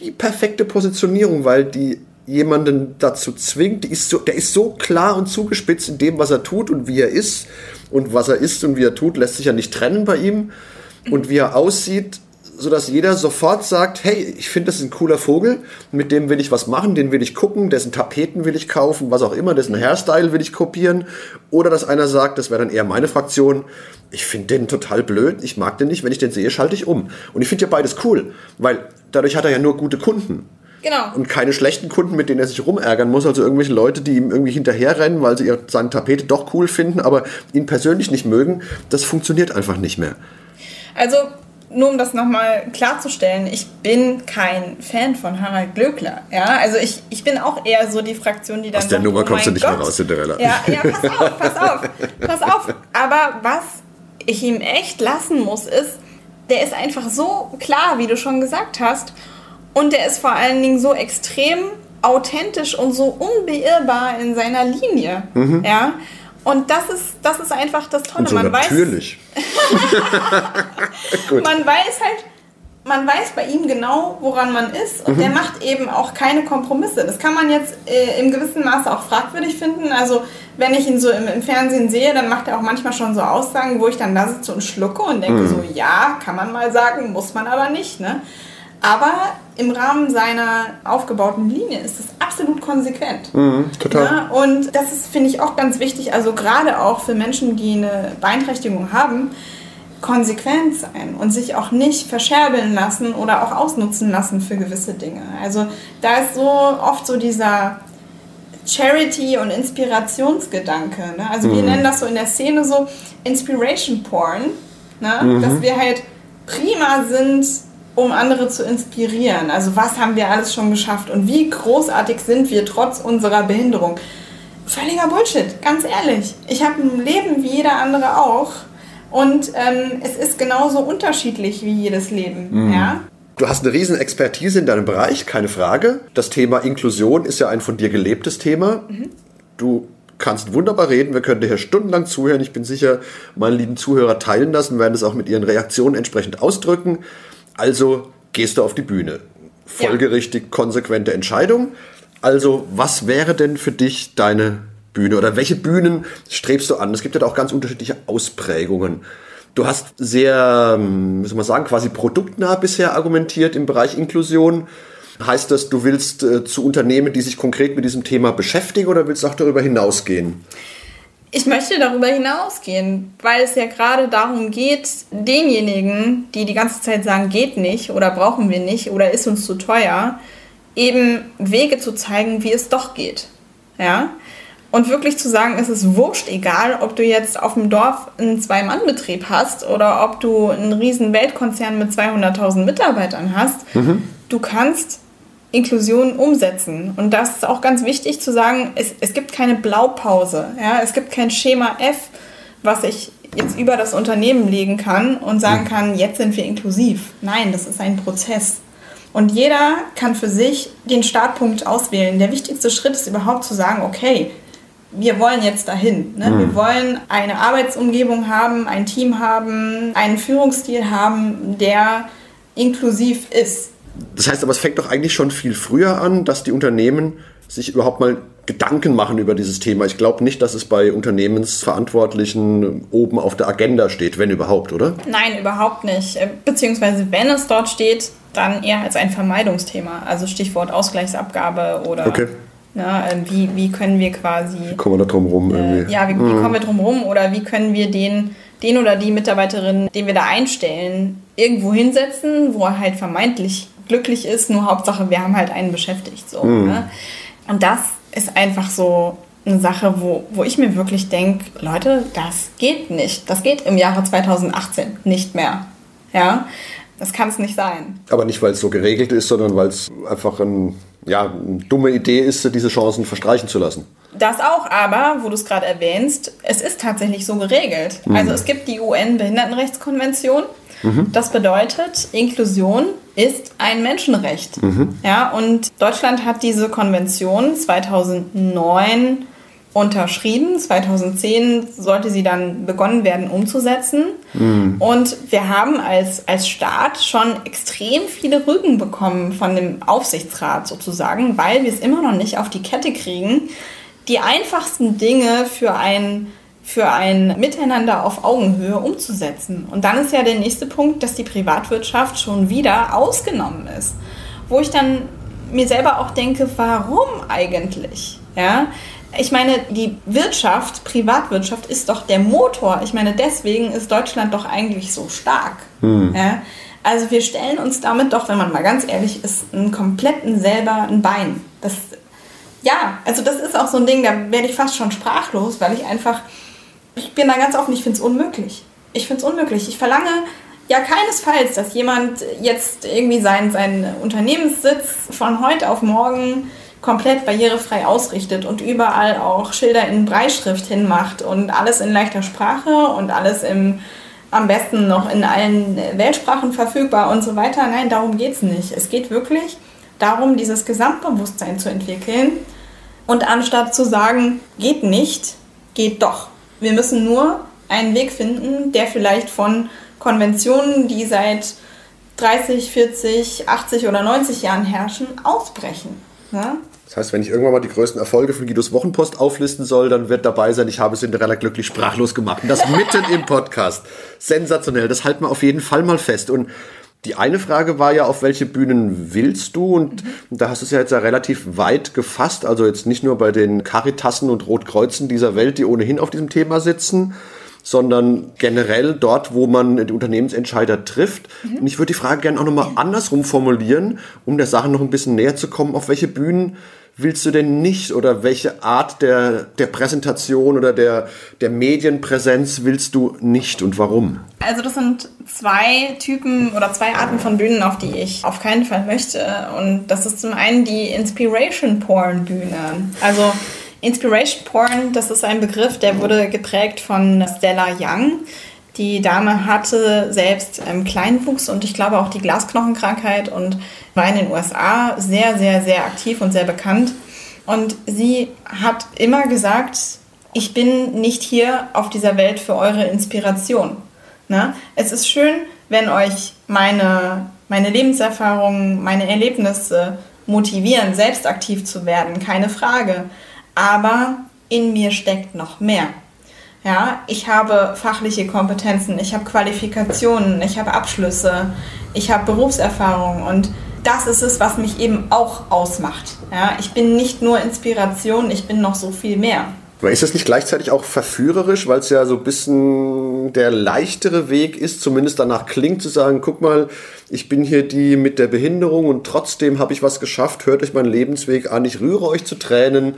die perfekte Positionierung, weil die jemanden dazu zwingt, ist so, der ist so klar und zugespitzt in dem, was er tut und wie er ist. Und was er ist und wie er tut, lässt sich ja nicht trennen bei ihm. Und wie er aussieht, sodass jeder sofort sagt, hey, ich finde, das ist ein cooler Vogel, mit dem will ich was machen, den will ich gucken, dessen Tapeten will ich kaufen, was auch immer, dessen Hairstyle will ich kopieren. Oder dass einer sagt, das wäre dann eher meine Fraktion, ich finde den total blöd, ich mag den nicht, wenn ich den sehe, schalte ich um. Und ich finde ja beides cool, weil dadurch hat er ja nur gute Kunden. Genau. Und keine schlechten Kunden, mit denen er sich rumärgern muss. Also irgendwelche Leute, die ihm irgendwie hinterherrennen, weil sie ihre, seine Tapete doch cool finden, aber ihn persönlich nicht mögen. Das funktioniert einfach nicht mehr. Also, nur um das nochmal klarzustellen, ich bin kein Fan von Harald Glöckler. Ja, also ich, ich bin auch eher so die Fraktion, die dann. Aus der sagt, Nummer oh kommst du nicht Gott. mehr raus, Cinderella. Ja, ja, pass auf, pass auf, pass auf. Aber was ich ihm echt lassen muss, ist, der ist einfach so klar, wie du schon gesagt hast. Und der ist vor allen Dingen so extrem authentisch und so unbeirrbar in seiner Linie. Mhm. Ja. Und das ist, das ist einfach das Tolle. So man natürlich. [laughs] Weiß, man weiß halt, man weiß bei ihm genau, woran man ist und mhm. der macht eben auch keine Kompromisse. Das kann man jetzt äh, im gewissen Maße auch fragwürdig finden. Also wenn ich ihn so im, im, Fernsehen sehe, dann macht er auch manchmal schon so Aussagen, wo ich dann da sitze und schlucke und denke mhm. so, ja, kann man mal sagen, muss man aber nicht. Ne? Aber im Rahmen seiner aufgebauten Linie ist es absolut konsequent. Mhm, total. Ja, und das ist, finde ich, auch ganz wichtig, also gerade auch für Menschen, die eine Beeinträchtigung haben, konsequent sein und sich auch nicht verscherbeln lassen oder auch ausnutzen lassen für gewisse Dinge. Also da ist so oft so dieser Charity- und Inspirationsgedanke. Ne? Also mhm. wir nennen das so in der Szene so Inspiration Porn, ne? Mhm. dass wir halt prima sind, um andere zu inspirieren. Also was haben wir alles schon geschafft und wie großartig sind wir trotz unserer Behinderung. Völliger Bullshit, ganz ehrlich. Ich habe ein Leben wie jeder andere auch und ähm, es ist genauso unterschiedlich wie jedes Leben. Mhm. Ja? Du hast eine riesen Expertise in deinem Bereich, keine Frage. Das Thema Inklusion ist ja ein von dir gelebtes Thema. Mhm. Du kannst wunderbar reden, wir können dir hier stundenlang zuhören. Ich bin sicher, meine lieben Zuhörer teilen das und werden es auch mit ihren Reaktionen entsprechend ausdrücken. Also gehst du auf die Bühne. Folgerichtig, konsequente Entscheidung. Also, was wäre denn für dich deine Bühne oder welche Bühnen strebst du an? Es gibt ja auch ganz unterschiedliche Ausprägungen. Du hast sehr, wie soll man sagen, quasi produktnah bisher argumentiert im Bereich Inklusion. Heißt das, du willst äh, zu Unternehmen, die sich konkret mit diesem Thema beschäftigen oder willst du auch darüber hinausgehen? Ich möchte darüber hinausgehen, weil es ja gerade darum geht, denjenigen, die die ganze Zeit sagen, geht nicht oder brauchen wir nicht oder ist uns zu teuer, eben Wege zu zeigen, wie es doch geht. Ja? Und wirklich zu sagen, es ist wurscht, egal, ob du jetzt auf dem Dorf einen Zwei-Mann-Betrieb hast oder ob du einen riesen Weltkonzern mit 200.000 Mitarbeitern hast. Mhm. Du kannst Inklusion umsetzen. Und das ist auch ganz wichtig zu sagen, es, es gibt keine Blaupause. Ja? Es gibt kein Schema F, was ich jetzt über das Unternehmen legen kann und sagen kann, jetzt sind wir inklusiv. Nein, das ist ein Prozess. Und jeder kann für sich den Startpunkt auswählen. Der wichtigste Schritt ist überhaupt zu sagen, okay, wir wollen jetzt dahin. Ne? Mhm. Wir wollen eine Arbeitsumgebung haben, ein Team haben, einen Führungsstil haben, der inklusiv ist. Das heißt aber, es fängt doch eigentlich schon viel früher an, dass die Unternehmen sich überhaupt mal Gedanken machen über dieses Thema. Ich glaube nicht, dass es bei Unternehmensverantwortlichen oben auf der Agenda steht, wenn überhaupt, oder? Nein, überhaupt nicht. Äh, beziehungsweise wenn es dort steht, dann eher als ein Vermeidungsthema. Also Stichwort Ausgleichsabgabe oder okay. na, äh, wie, wie können wir quasi. Wie kommen wir da drum rum irgendwie? Äh, ja, wie, wie mhm. kommen wir drum rum oder wie können wir den, den oder die Mitarbeiterin, den wir da einstellen, irgendwo hinsetzen, wo er halt vermeintlich glücklich ist, nur Hauptsache, wir haben halt einen beschäftigt. So, mhm. ne? Und das ist einfach so eine Sache, wo, wo ich mir wirklich denke, Leute, das geht nicht. Das geht im Jahre 2018 nicht mehr. Ja, das kann es nicht sein. Aber nicht, weil es so geregelt ist, sondern weil es einfach ein, ja, eine dumme Idee ist, diese Chancen verstreichen zu lassen. Das auch, aber, wo du es gerade erwähnst, es ist tatsächlich so geregelt. Mhm. Also es gibt die UN-Behindertenrechtskonvention Mhm. Das bedeutet, Inklusion ist ein Menschenrecht. Mhm. Ja, und Deutschland hat diese Konvention 2009 unterschrieben. 2010 sollte sie dann begonnen werden umzusetzen. Mhm. Und wir haben als, als Staat schon extrem viele Rügen bekommen von dem Aufsichtsrat sozusagen, weil wir es immer noch nicht auf die Kette kriegen, die einfachsten Dinge für ein für ein Miteinander auf Augenhöhe umzusetzen. Und dann ist ja der nächste Punkt, dass die Privatwirtschaft schon wieder ausgenommen ist. Wo ich dann mir selber auch denke, warum eigentlich? Ja, ich meine, die Wirtschaft, Privatwirtschaft ist doch der Motor. Ich meine, deswegen ist Deutschland doch eigentlich so stark. Hm. Ja? Also wir stellen uns damit doch, wenn man mal ganz ehrlich ist, einen kompletten selber ein Bein. Das, ja, also das ist auch so ein Ding, da werde ich fast schon sprachlos, weil ich einfach ich bin da ganz offen, ich finde es unmöglich. Ich finde es unmöglich. Ich verlange ja keinesfalls, dass jemand jetzt irgendwie seinen, seinen Unternehmenssitz von heute auf morgen komplett barrierefrei ausrichtet und überall auch Schilder in Breitschrift hinmacht und alles in leichter Sprache und alles im am besten noch in allen Weltsprachen verfügbar und so weiter. Nein, darum geht es nicht. Es geht wirklich darum, dieses Gesamtbewusstsein zu entwickeln und anstatt zu sagen, geht nicht, geht doch. Wir müssen nur einen Weg finden, der vielleicht von Konventionen, die seit 30, 40, 80 oder 90 Jahren herrschen, ausbrechen. Ja? Das heißt, wenn ich irgendwann mal die größten Erfolge von Guidos Wochenpost auflisten soll, dann wird dabei sein, ich habe Cinderella glücklich sprachlos gemacht. Und das mitten im Podcast. Sensationell. Das halten wir auf jeden Fall mal fest. Und die eine Frage war ja, auf welche Bühnen willst du? Und, mhm. da hast du es ja jetzt ja relativ weit gefasst. Also jetzt nicht nur bei den Caritassen und Rotkreuzen dieser Welt, die ohnehin auf diesem Thema sitzen, sondern generell dort, wo man die Unternehmensentscheider trifft. Mhm. Und ich würde die Frage gerne auch nochmal andersrum formulieren, um der Sache noch ein bisschen näher zu kommen. Auf welche Bühnen willst du denn nicht oder welche Art der, der Präsentation oder der, der Medienpräsenz willst du nicht und warum? Also das sind zwei Typen oder zwei Arten von Bühnen, auf die ich auf keinen Fall möchte. Und das ist zum einen die Inspiration Porn Bühne. Also Inspiration Porn, das ist ein Begriff, der wurde geprägt von Stella Young. Die Dame hatte selbst ähm, Kleinwuchs und ich glaube auch die Glasknochenkrankheit und war in den USA sehr, sehr, sehr aktiv und sehr bekannt. Und sie hat immer gesagt, ich bin nicht hier auf dieser Welt für eure Inspiration. Ne? Es ist schön, wenn euch meine, meine Lebenserfahrungen, meine Erlebnisse motivieren, selbst aktiv zu werden, keine Frage aber in mir steckt noch mehr. Ja, ich habe fachliche Kompetenzen, ich habe Qualifikationen, ich habe Abschlüsse, ich habe Berufserfahrung und das ist es, was mich eben auch ausmacht. Ja, ich bin nicht nur Inspiration, ich bin noch so viel mehr. Aber ist das nicht gleichzeitig auch verführerisch, weil es ja so ein bisschen der leichtere Weg ist, zumindest danach klingt, zu sagen, guck mal, ich bin hier die mit der Behinderung und trotzdem habe ich was geschafft, hört euch meinen Lebensweg an, ich rühre euch zu Tränen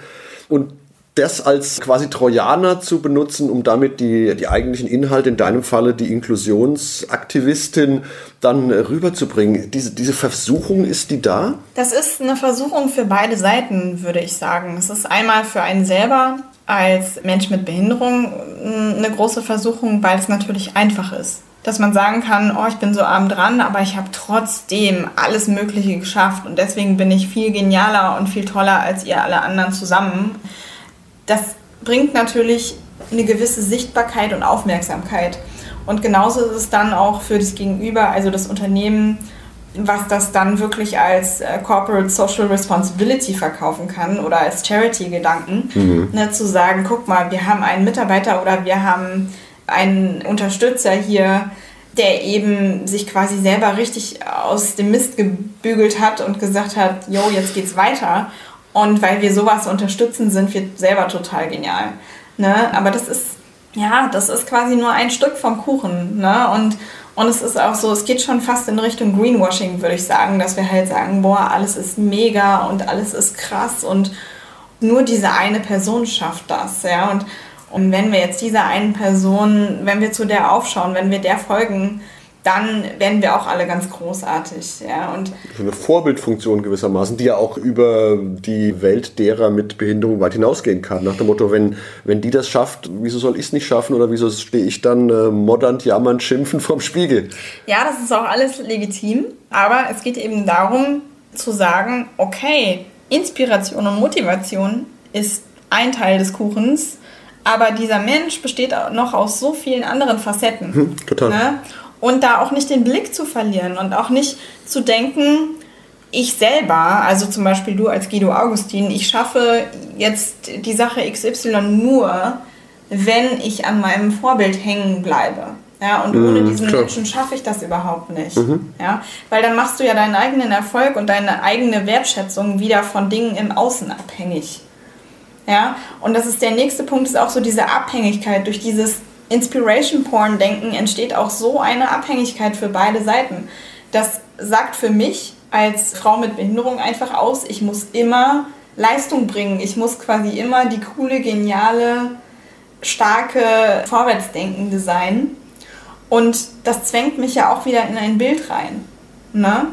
und das als quasi Trojaner zu benutzen, um damit die, die eigentlichen Inhalte, in deinem Falle die Inklusionsaktivistin, dann rüberzubringen. Diese, diese Versuchung, ist die da? Das ist eine Versuchung für beide Seiten, würde ich sagen. Es ist einmal für einen selber als Mensch mit Behinderung eine große Versuchung, weil es natürlich einfach ist. Dass man sagen kann, oh, ich bin so arm dran, aber ich habe trotzdem alles Mögliche geschafft und deswegen bin ich viel genialer und viel toller als ihr alle anderen zusammen. Das bringt natürlich eine gewisse Sichtbarkeit und Aufmerksamkeit. Und genauso ist es dann auch für das Gegenüber, also das Unternehmen, was das dann wirklich als äh, Corporate Social Responsibility verkaufen kann oder als Charity-Gedanken, mhm. ne, zu sagen, guck mal, wir haben einen Mitarbeiter oder wir haben einen Unterstützer hier, der eben sich quasi selber richtig aus dem Mist gebügelt hat und gesagt hat, jo, jetzt geht's weiter. Und weil wir sowas unterstützen, sind wir selber total genial. Ne? Aber das ist, ja, das ist quasi nur ein Stück vom Kuchen. Ne? Und, und es ist auch so, es geht schon fast in Richtung Greenwashing, würde ich sagen, dass wir halt sagen, boah, alles ist mega und alles ist krass und nur diese eine Person schafft das. Ja? Und, und wenn wir jetzt dieser einen Person, wenn wir zu der aufschauen, wenn wir der folgen, dann werden wir auch alle ganz großartig. Ja, und so eine Vorbildfunktion gewissermaßen, die ja auch über die Welt derer mit Behinderung weit hinausgehen kann. Nach dem Motto, wenn, wenn die das schafft, wieso soll ich es nicht schaffen oder wieso stehe ich dann äh, moddernd, jammernd, schimpfen vom Spiegel? Ja, das ist auch alles legitim, aber es geht eben darum zu sagen, okay, Inspiration und Motivation ist ein Teil des Kuchens aber dieser Mensch besteht noch aus so vielen anderen Facetten. Hm, total. Ne? Und da auch nicht den Blick zu verlieren und auch nicht zu denken, ich selber, also zum Beispiel du als Guido Augustin, ich schaffe jetzt die Sache XY nur, wenn ich an meinem Vorbild hängen bleibe. Ja, und ohne mhm, diesen klar. Menschen schaffe ich das überhaupt nicht. Mhm. Ja, weil dann machst du ja deinen eigenen Erfolg und deine eigene Wertschätzung wieder von Dingen im Außen abhängig. Ja, und das ist der nächste Punkt, ist auch so diese Abhängigkeit. Durch dieses Inspiration-Porn-Denken entsteht auch so eine Abhängigkeit für beide Seiten. Das sagt für mich als Frau mit Behinderung einfach aus, ich muss immer Leistung bringen. Ich muss quasi immer die coole, geniale, starke, vorwärtsdenkende sein. Und das zwängt mich ja auch wieder in ein Bild rein. Ne?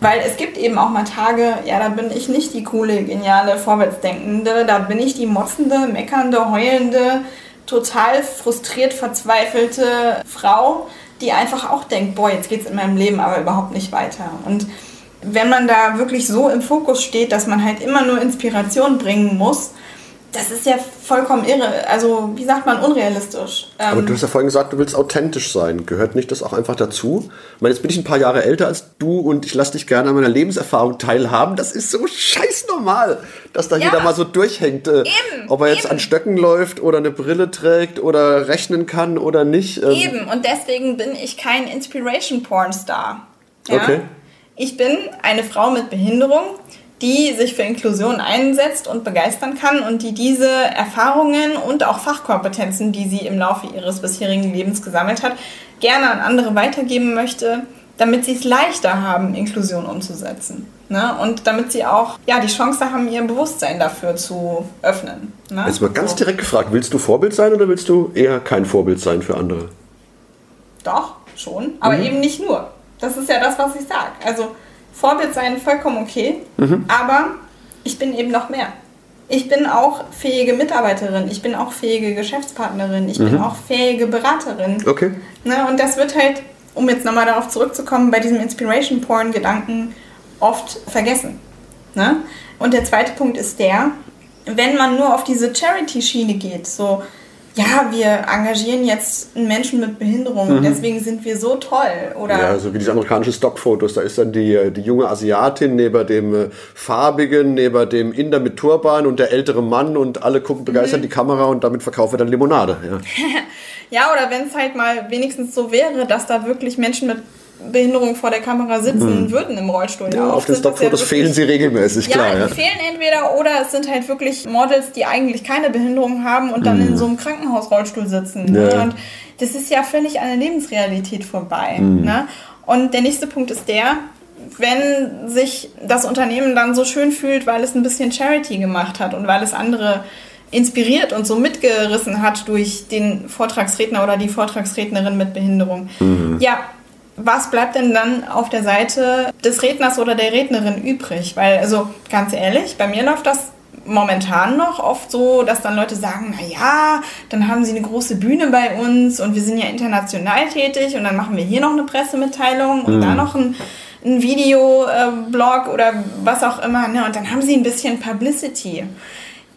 Weil es gibt eben auch mal Tage, ja, da bin ich nicht die coole, geniale, vorwärtsdenkende, da bin ich die motzende, meckernde, heulende, total frustriert, verzweifelte Frau, die einfach auch denkt, boah, jetzt geht's in meinem Leben aber überhaupt nicht weiter. Und wenn man da wirklich so im Fokus steht, dass man halt immer nur Inspiration bringen muss, das ist ja vollkommen irre. Also, wie sagt man, unrealistisch. Ähm, Aber du hast ja vorhin gesagt, du willst authentisch sein. Gehört nicht das auch einfach dazu? Ich meine, jetzt bin ich ein paar Jahre älter als du und ich lasse dich gerne an meiner Lebenserfahrung teilhaben. Das ist so scheiß normal, dass da Ja. jeder mal so durchhängt. Äh, Eben, ob er jetzt eben. an Stöcken läuft oder eine Brille trägt oder rechnen kann oder nicht. Ähm, Eben, und deswegen bin ich kein Inspiration-Porn-Star. Ja? Okay. Ich bin eine Frau mit Behinderung, die sich für Inklusion einsetzt und begeistern kann und die diese Erfahrungen und auch Fachkompetenzen, die sie im Laufe ihres bisherigen Lebens gesammelt hat, gerne an andere weitergeben möchte, damit sie es leichter haben, Inklusion umzusetzen. Ne? Und damit sie auch ja, die Chance haben, ihr Bewusstsein dafür zu öffnen. Ne? Jetzt mal ganz So. direkt gefragt, willst du Vorbild sein oder willst du eher kein Vorbild sein für andere? Doch, schon. Aber eben nicht nur. Das ist ja das, was ich sage. Also Vorbild sein vollkommen okay, aber ich bin eben noch mehr. Ich bin auch fähige Mitarbeiterin, ich bin auch fähige Geschäftspartnerin, ich bin auch fähige Beraterin. Okay. Ne, und das wird halt, um jetzt nochmal darauf zurückzukommen, bei diesem Inspiration-Porn-Gedanken oft vergessen. Ne? Und der zweite Punkt ist der, wenn man nur auf diese Charity-Schiene geht, so, ja, wir engagieren jetzt einen Menschen mit Behinderung, deswegen sind wir so toll. Oder Ja, so wie diese amerikanischen Stockfotos. Da ist dann die, äh, die junge Asiatin neben dem äh, farbigen, neben dem Inder mit Turban und der ältere Mann und alle gucken begeistert in die Kamera und damit verkaufen wir dann Limonade. Ja. [laughs] Ja, oder wenn es halt mal wenigstens so wäre, dass da wirklich Menschen mit Behinderung vor der Kamera sitzen würden im Rollstuhl. Mhm. Ja, auf den ja Stockfotos wirklich- fehlen sie regelmäßig, klar. ja, Ja, die fehlen entweder oder es sind halt wirklich Models, die eigentlich keine Behinderung haben und dann in so einem Krankenhausrollstuhl sitzen. Ne? Mhm. Ja. Und das ist ja völlig an der Lebensrealität vorbei. Mhm. Ne? Und der nächste Punkt ist der, wenn sich das Unternehmen dann so schön fühlt, weil es ein bisschen Charity gemacht hat und weil es andere inspiriert und so mitgerissen hat durch den Vortragsredner oder die Vortragsrednerin mit Behinderung. Mhm. Ja, was bleibt denn dann auf der Seite des Redners oder der Rednerin übrig? Weil, also ganz ehrlich, bei mir läuft das momentan noch oft so, dass dann Leute sagen, na ja, dann haben sie eine große Bühne bei uns und wir sind ja international tätig und dann machen wir hier noch eine Pressemitteilung und da noch ein, ein Videoblog oder was auch immer, ne? Und dann haben sie ein bisschen Publicity.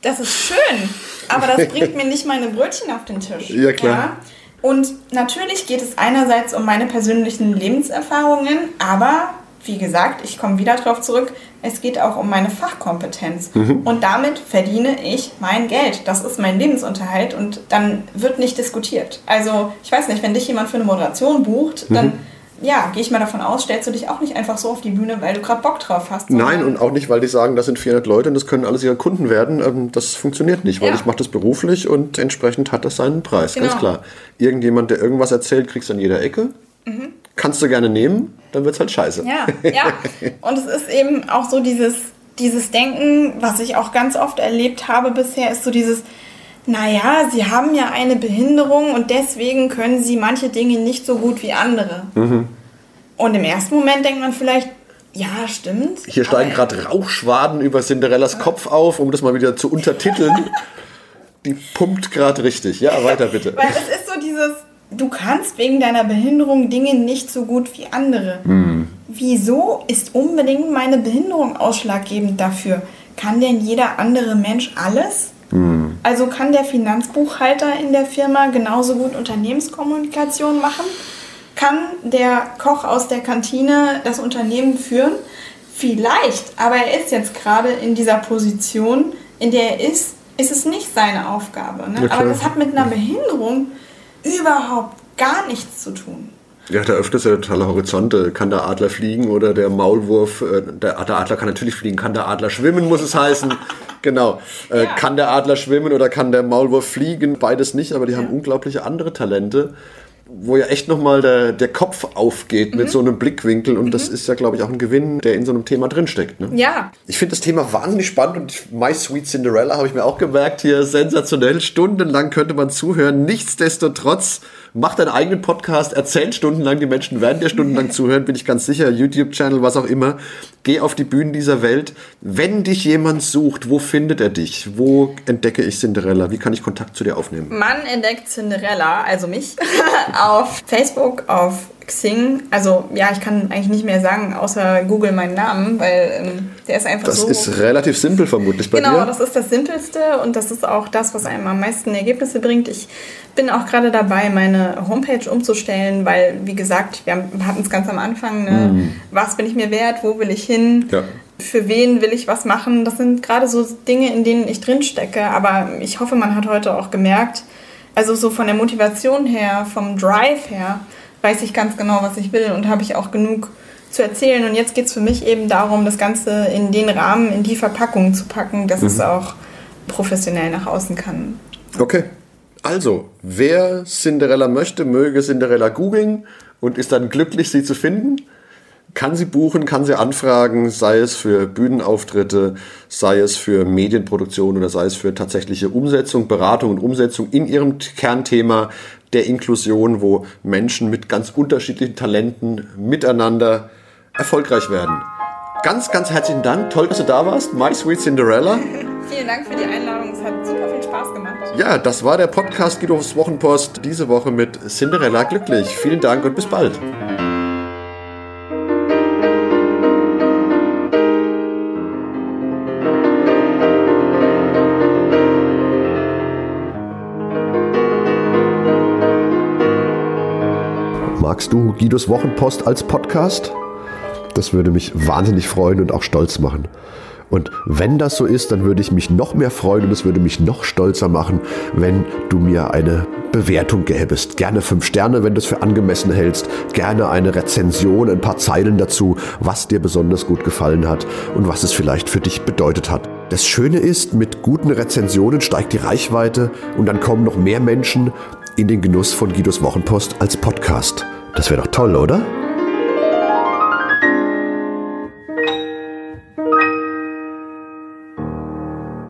Das ist schön, aber das [laughs] bringt mir nicht meine Brötchen auf den Tisch. Ja, klar. Und natürlich geht es einerseits um meine persönlichen Lebenserfahrungen, aber wie gesagt, ich komme wieder darauf zurück, es geht auch um meine Fachkompetenz. Und damit verdiene ich mein Geld. Das ist mein Lebensunterhalt und dann wird nicht diskutiert. Also, ich weiß nicht, wenn dich jemand für eine Moderation bucht, dann ja, gehe ich mal davon aus, stellst du dich auch nicht einfach so auf die Bühne, weil du gerade Bock drauf hast. Nein, und auch nicht, weil die sagen, das sind 400 Leute und das können alles ihre Kunden werden. Ähm, Das funktioniert nicht, weil Ja. ich mache das beruflich und entsprechend hat das seinen Preis, ganz Genau. klar. Irgendjemand, der irgendwas erzählt, kriegst du an jeder Ecke. Kannst du gerne nehmen, dann wird's halt scheiße. Ja, ja. [laughs] Und es ist eben auch so dieses, dieses Denken, was ich auch ganz oft erlebt habe bisher, ist so dieses, naja, sie haben ja eine Behinderung und deswegen können sie manche Dinge nicht so gut wie andere. Und im ersten Moment denkt man vielleicht, ja, stimmt. Hier steigen gerade Rauchschwaden über Cinderellas Kopf auf, um das mal wieder zu untertiteln. [laughs] Die pumpt gerade richtig. Ja, weiter bitte. Weil es ist so dieses, du kannst wegen deiner Behinderung Dinge nicht so gut wie andere. Wieso ist unbedingt meine Behinderung ausschlaggebend dafür? Kann denn jeder andere Mensch alles? Also kann der Finanzbuchhalter in der Firma genauso gut Unternehmenskommunikation machen? Kann der Koch aus der Kantine das Unternehmen führen? Vielleicht, aber er ist jetzt gerade in dieser Position, in der er ist, ist es nicht seine Aufgabe. Ne? Ja, aber das hat mit einer Behinderung überhaupt gar nichts zu tun. Ja, da öfters ja totaler Horizont. Äh, Kann der Adler fliegen oder der Maulwurf, äh, der, der Adler kann natürlich fliegen, kann der Adler schwimmen, muss es heißen. Genau. Äh, Ja. Kann der Adler schwimmen oder kann der Maulwurf fliegen? Beides nicht, aber die haben unglaubliche andere Talente, wo ja echt nochmal der, der Kopf aufgeht Mhm. mit so einem Blickwinkel. Und das ist ja, glaube ich, auch ein Gewinn, der in so einem Thema drinsteckt. Ne? Ja, Ich finde das Thema wahnsinnig spannend und My Sweet Cinderella habe ich mir auch gemerkt, hier sensationell. Stundenlang könnte man zuhören. Nichtsdestotrotz, mach deinen eigenen Podcast, erzähl stundenlang, die Menschen werden dir stundenlang [laughs] zuhören, bin ich ganz sicher. YouTube-Channel, was auch immer. Geh auf die Bühnen dieser Welt. Wenn dich jemand sucht, wo findet er dich? Wo entdecke ich Cinderella? Wie kann ich Kontakt zu dir aufnehmen? man entdeckt Cinderella, also mich, [laughs] auf Facebook, auf Xing. Also ja, ich kann eigentlich nicht mehr sagen, außer Google meinen Namen, weil ähm, der ist einfach Das so. ist relativ simpel vermutlich bei Genau, dir. das ist das Simpelste und das ist auch das, was einem am meisten Ergebnisse bringt. Ich bin auch gerade dabei, meine Homepage umzustellen, weil, wie gesagt, wir hatten es ganz am Anfang, ne? was bin ich mir wert, wo will ich hin, Ja. für wen will ich was machen. Das sind gerade so Dinge, in denen ich drin stecke, aber ich hoffe, man hat heute auch gemerkt, also so von der Motivation her, vom Drive her, weiß ich ganz genau, was ich will und habe ich auch genug zu erzählen. Und jetzt geht es für mich eben darum, das Ganze in den Rahmen, in die Verpackung zu packen, dass es auch professionell nach außen kann. Okay. Also, wer Cinderella möchte, möge Cinderella googeln und ist dann glücklich, sie zu finden. Kann sie buchen, kann sie anfragen, sei es für Bühnenauftritte, sei es für Medienproduktion oder sei es für tatsächliche Umsetzung, Beratung und Umsetzung in ihrem Kernthema der Inklusion, wo Menschen mit ganz unterschiedlichen Talenten miteinander erfolgreich werden. Ganz, ganz herzlichen Dank. Toll, dass du da warst. My Sweet Cinderella. [laughs] Vielen Dank für die Einladung. Es hat super viel Spaß gemacht. Ja, das war der Podcast Guidos Wochenpost diese Woche mit Cinderella glücklich. Vielen Dank und bis bald. Magst du Guidos Wochenpost als Podcast? Das würde mich wahnsinnig freuen und auch stolz machen. Und wenn das so ist, dann würde ich mich noch mehr freuen und es würde mich noch stolzer machen, wenn du mir eine Bewertung gäbest. Gerne fünf Sterne, wenn du es für angemessen hältst. Gerne eine Rezension, ein paar Zeilen dazu, was dir besonders gut gefallen hat und was es vielleicht für dich bedeutet hat. Das Schöne ist, mit guten Rezensionen steigt die Reichweite und dann kommen noch mehr Menschen in den Genuss von Guidos Wochenpost als Podcast. Das wäre doch toll, oder?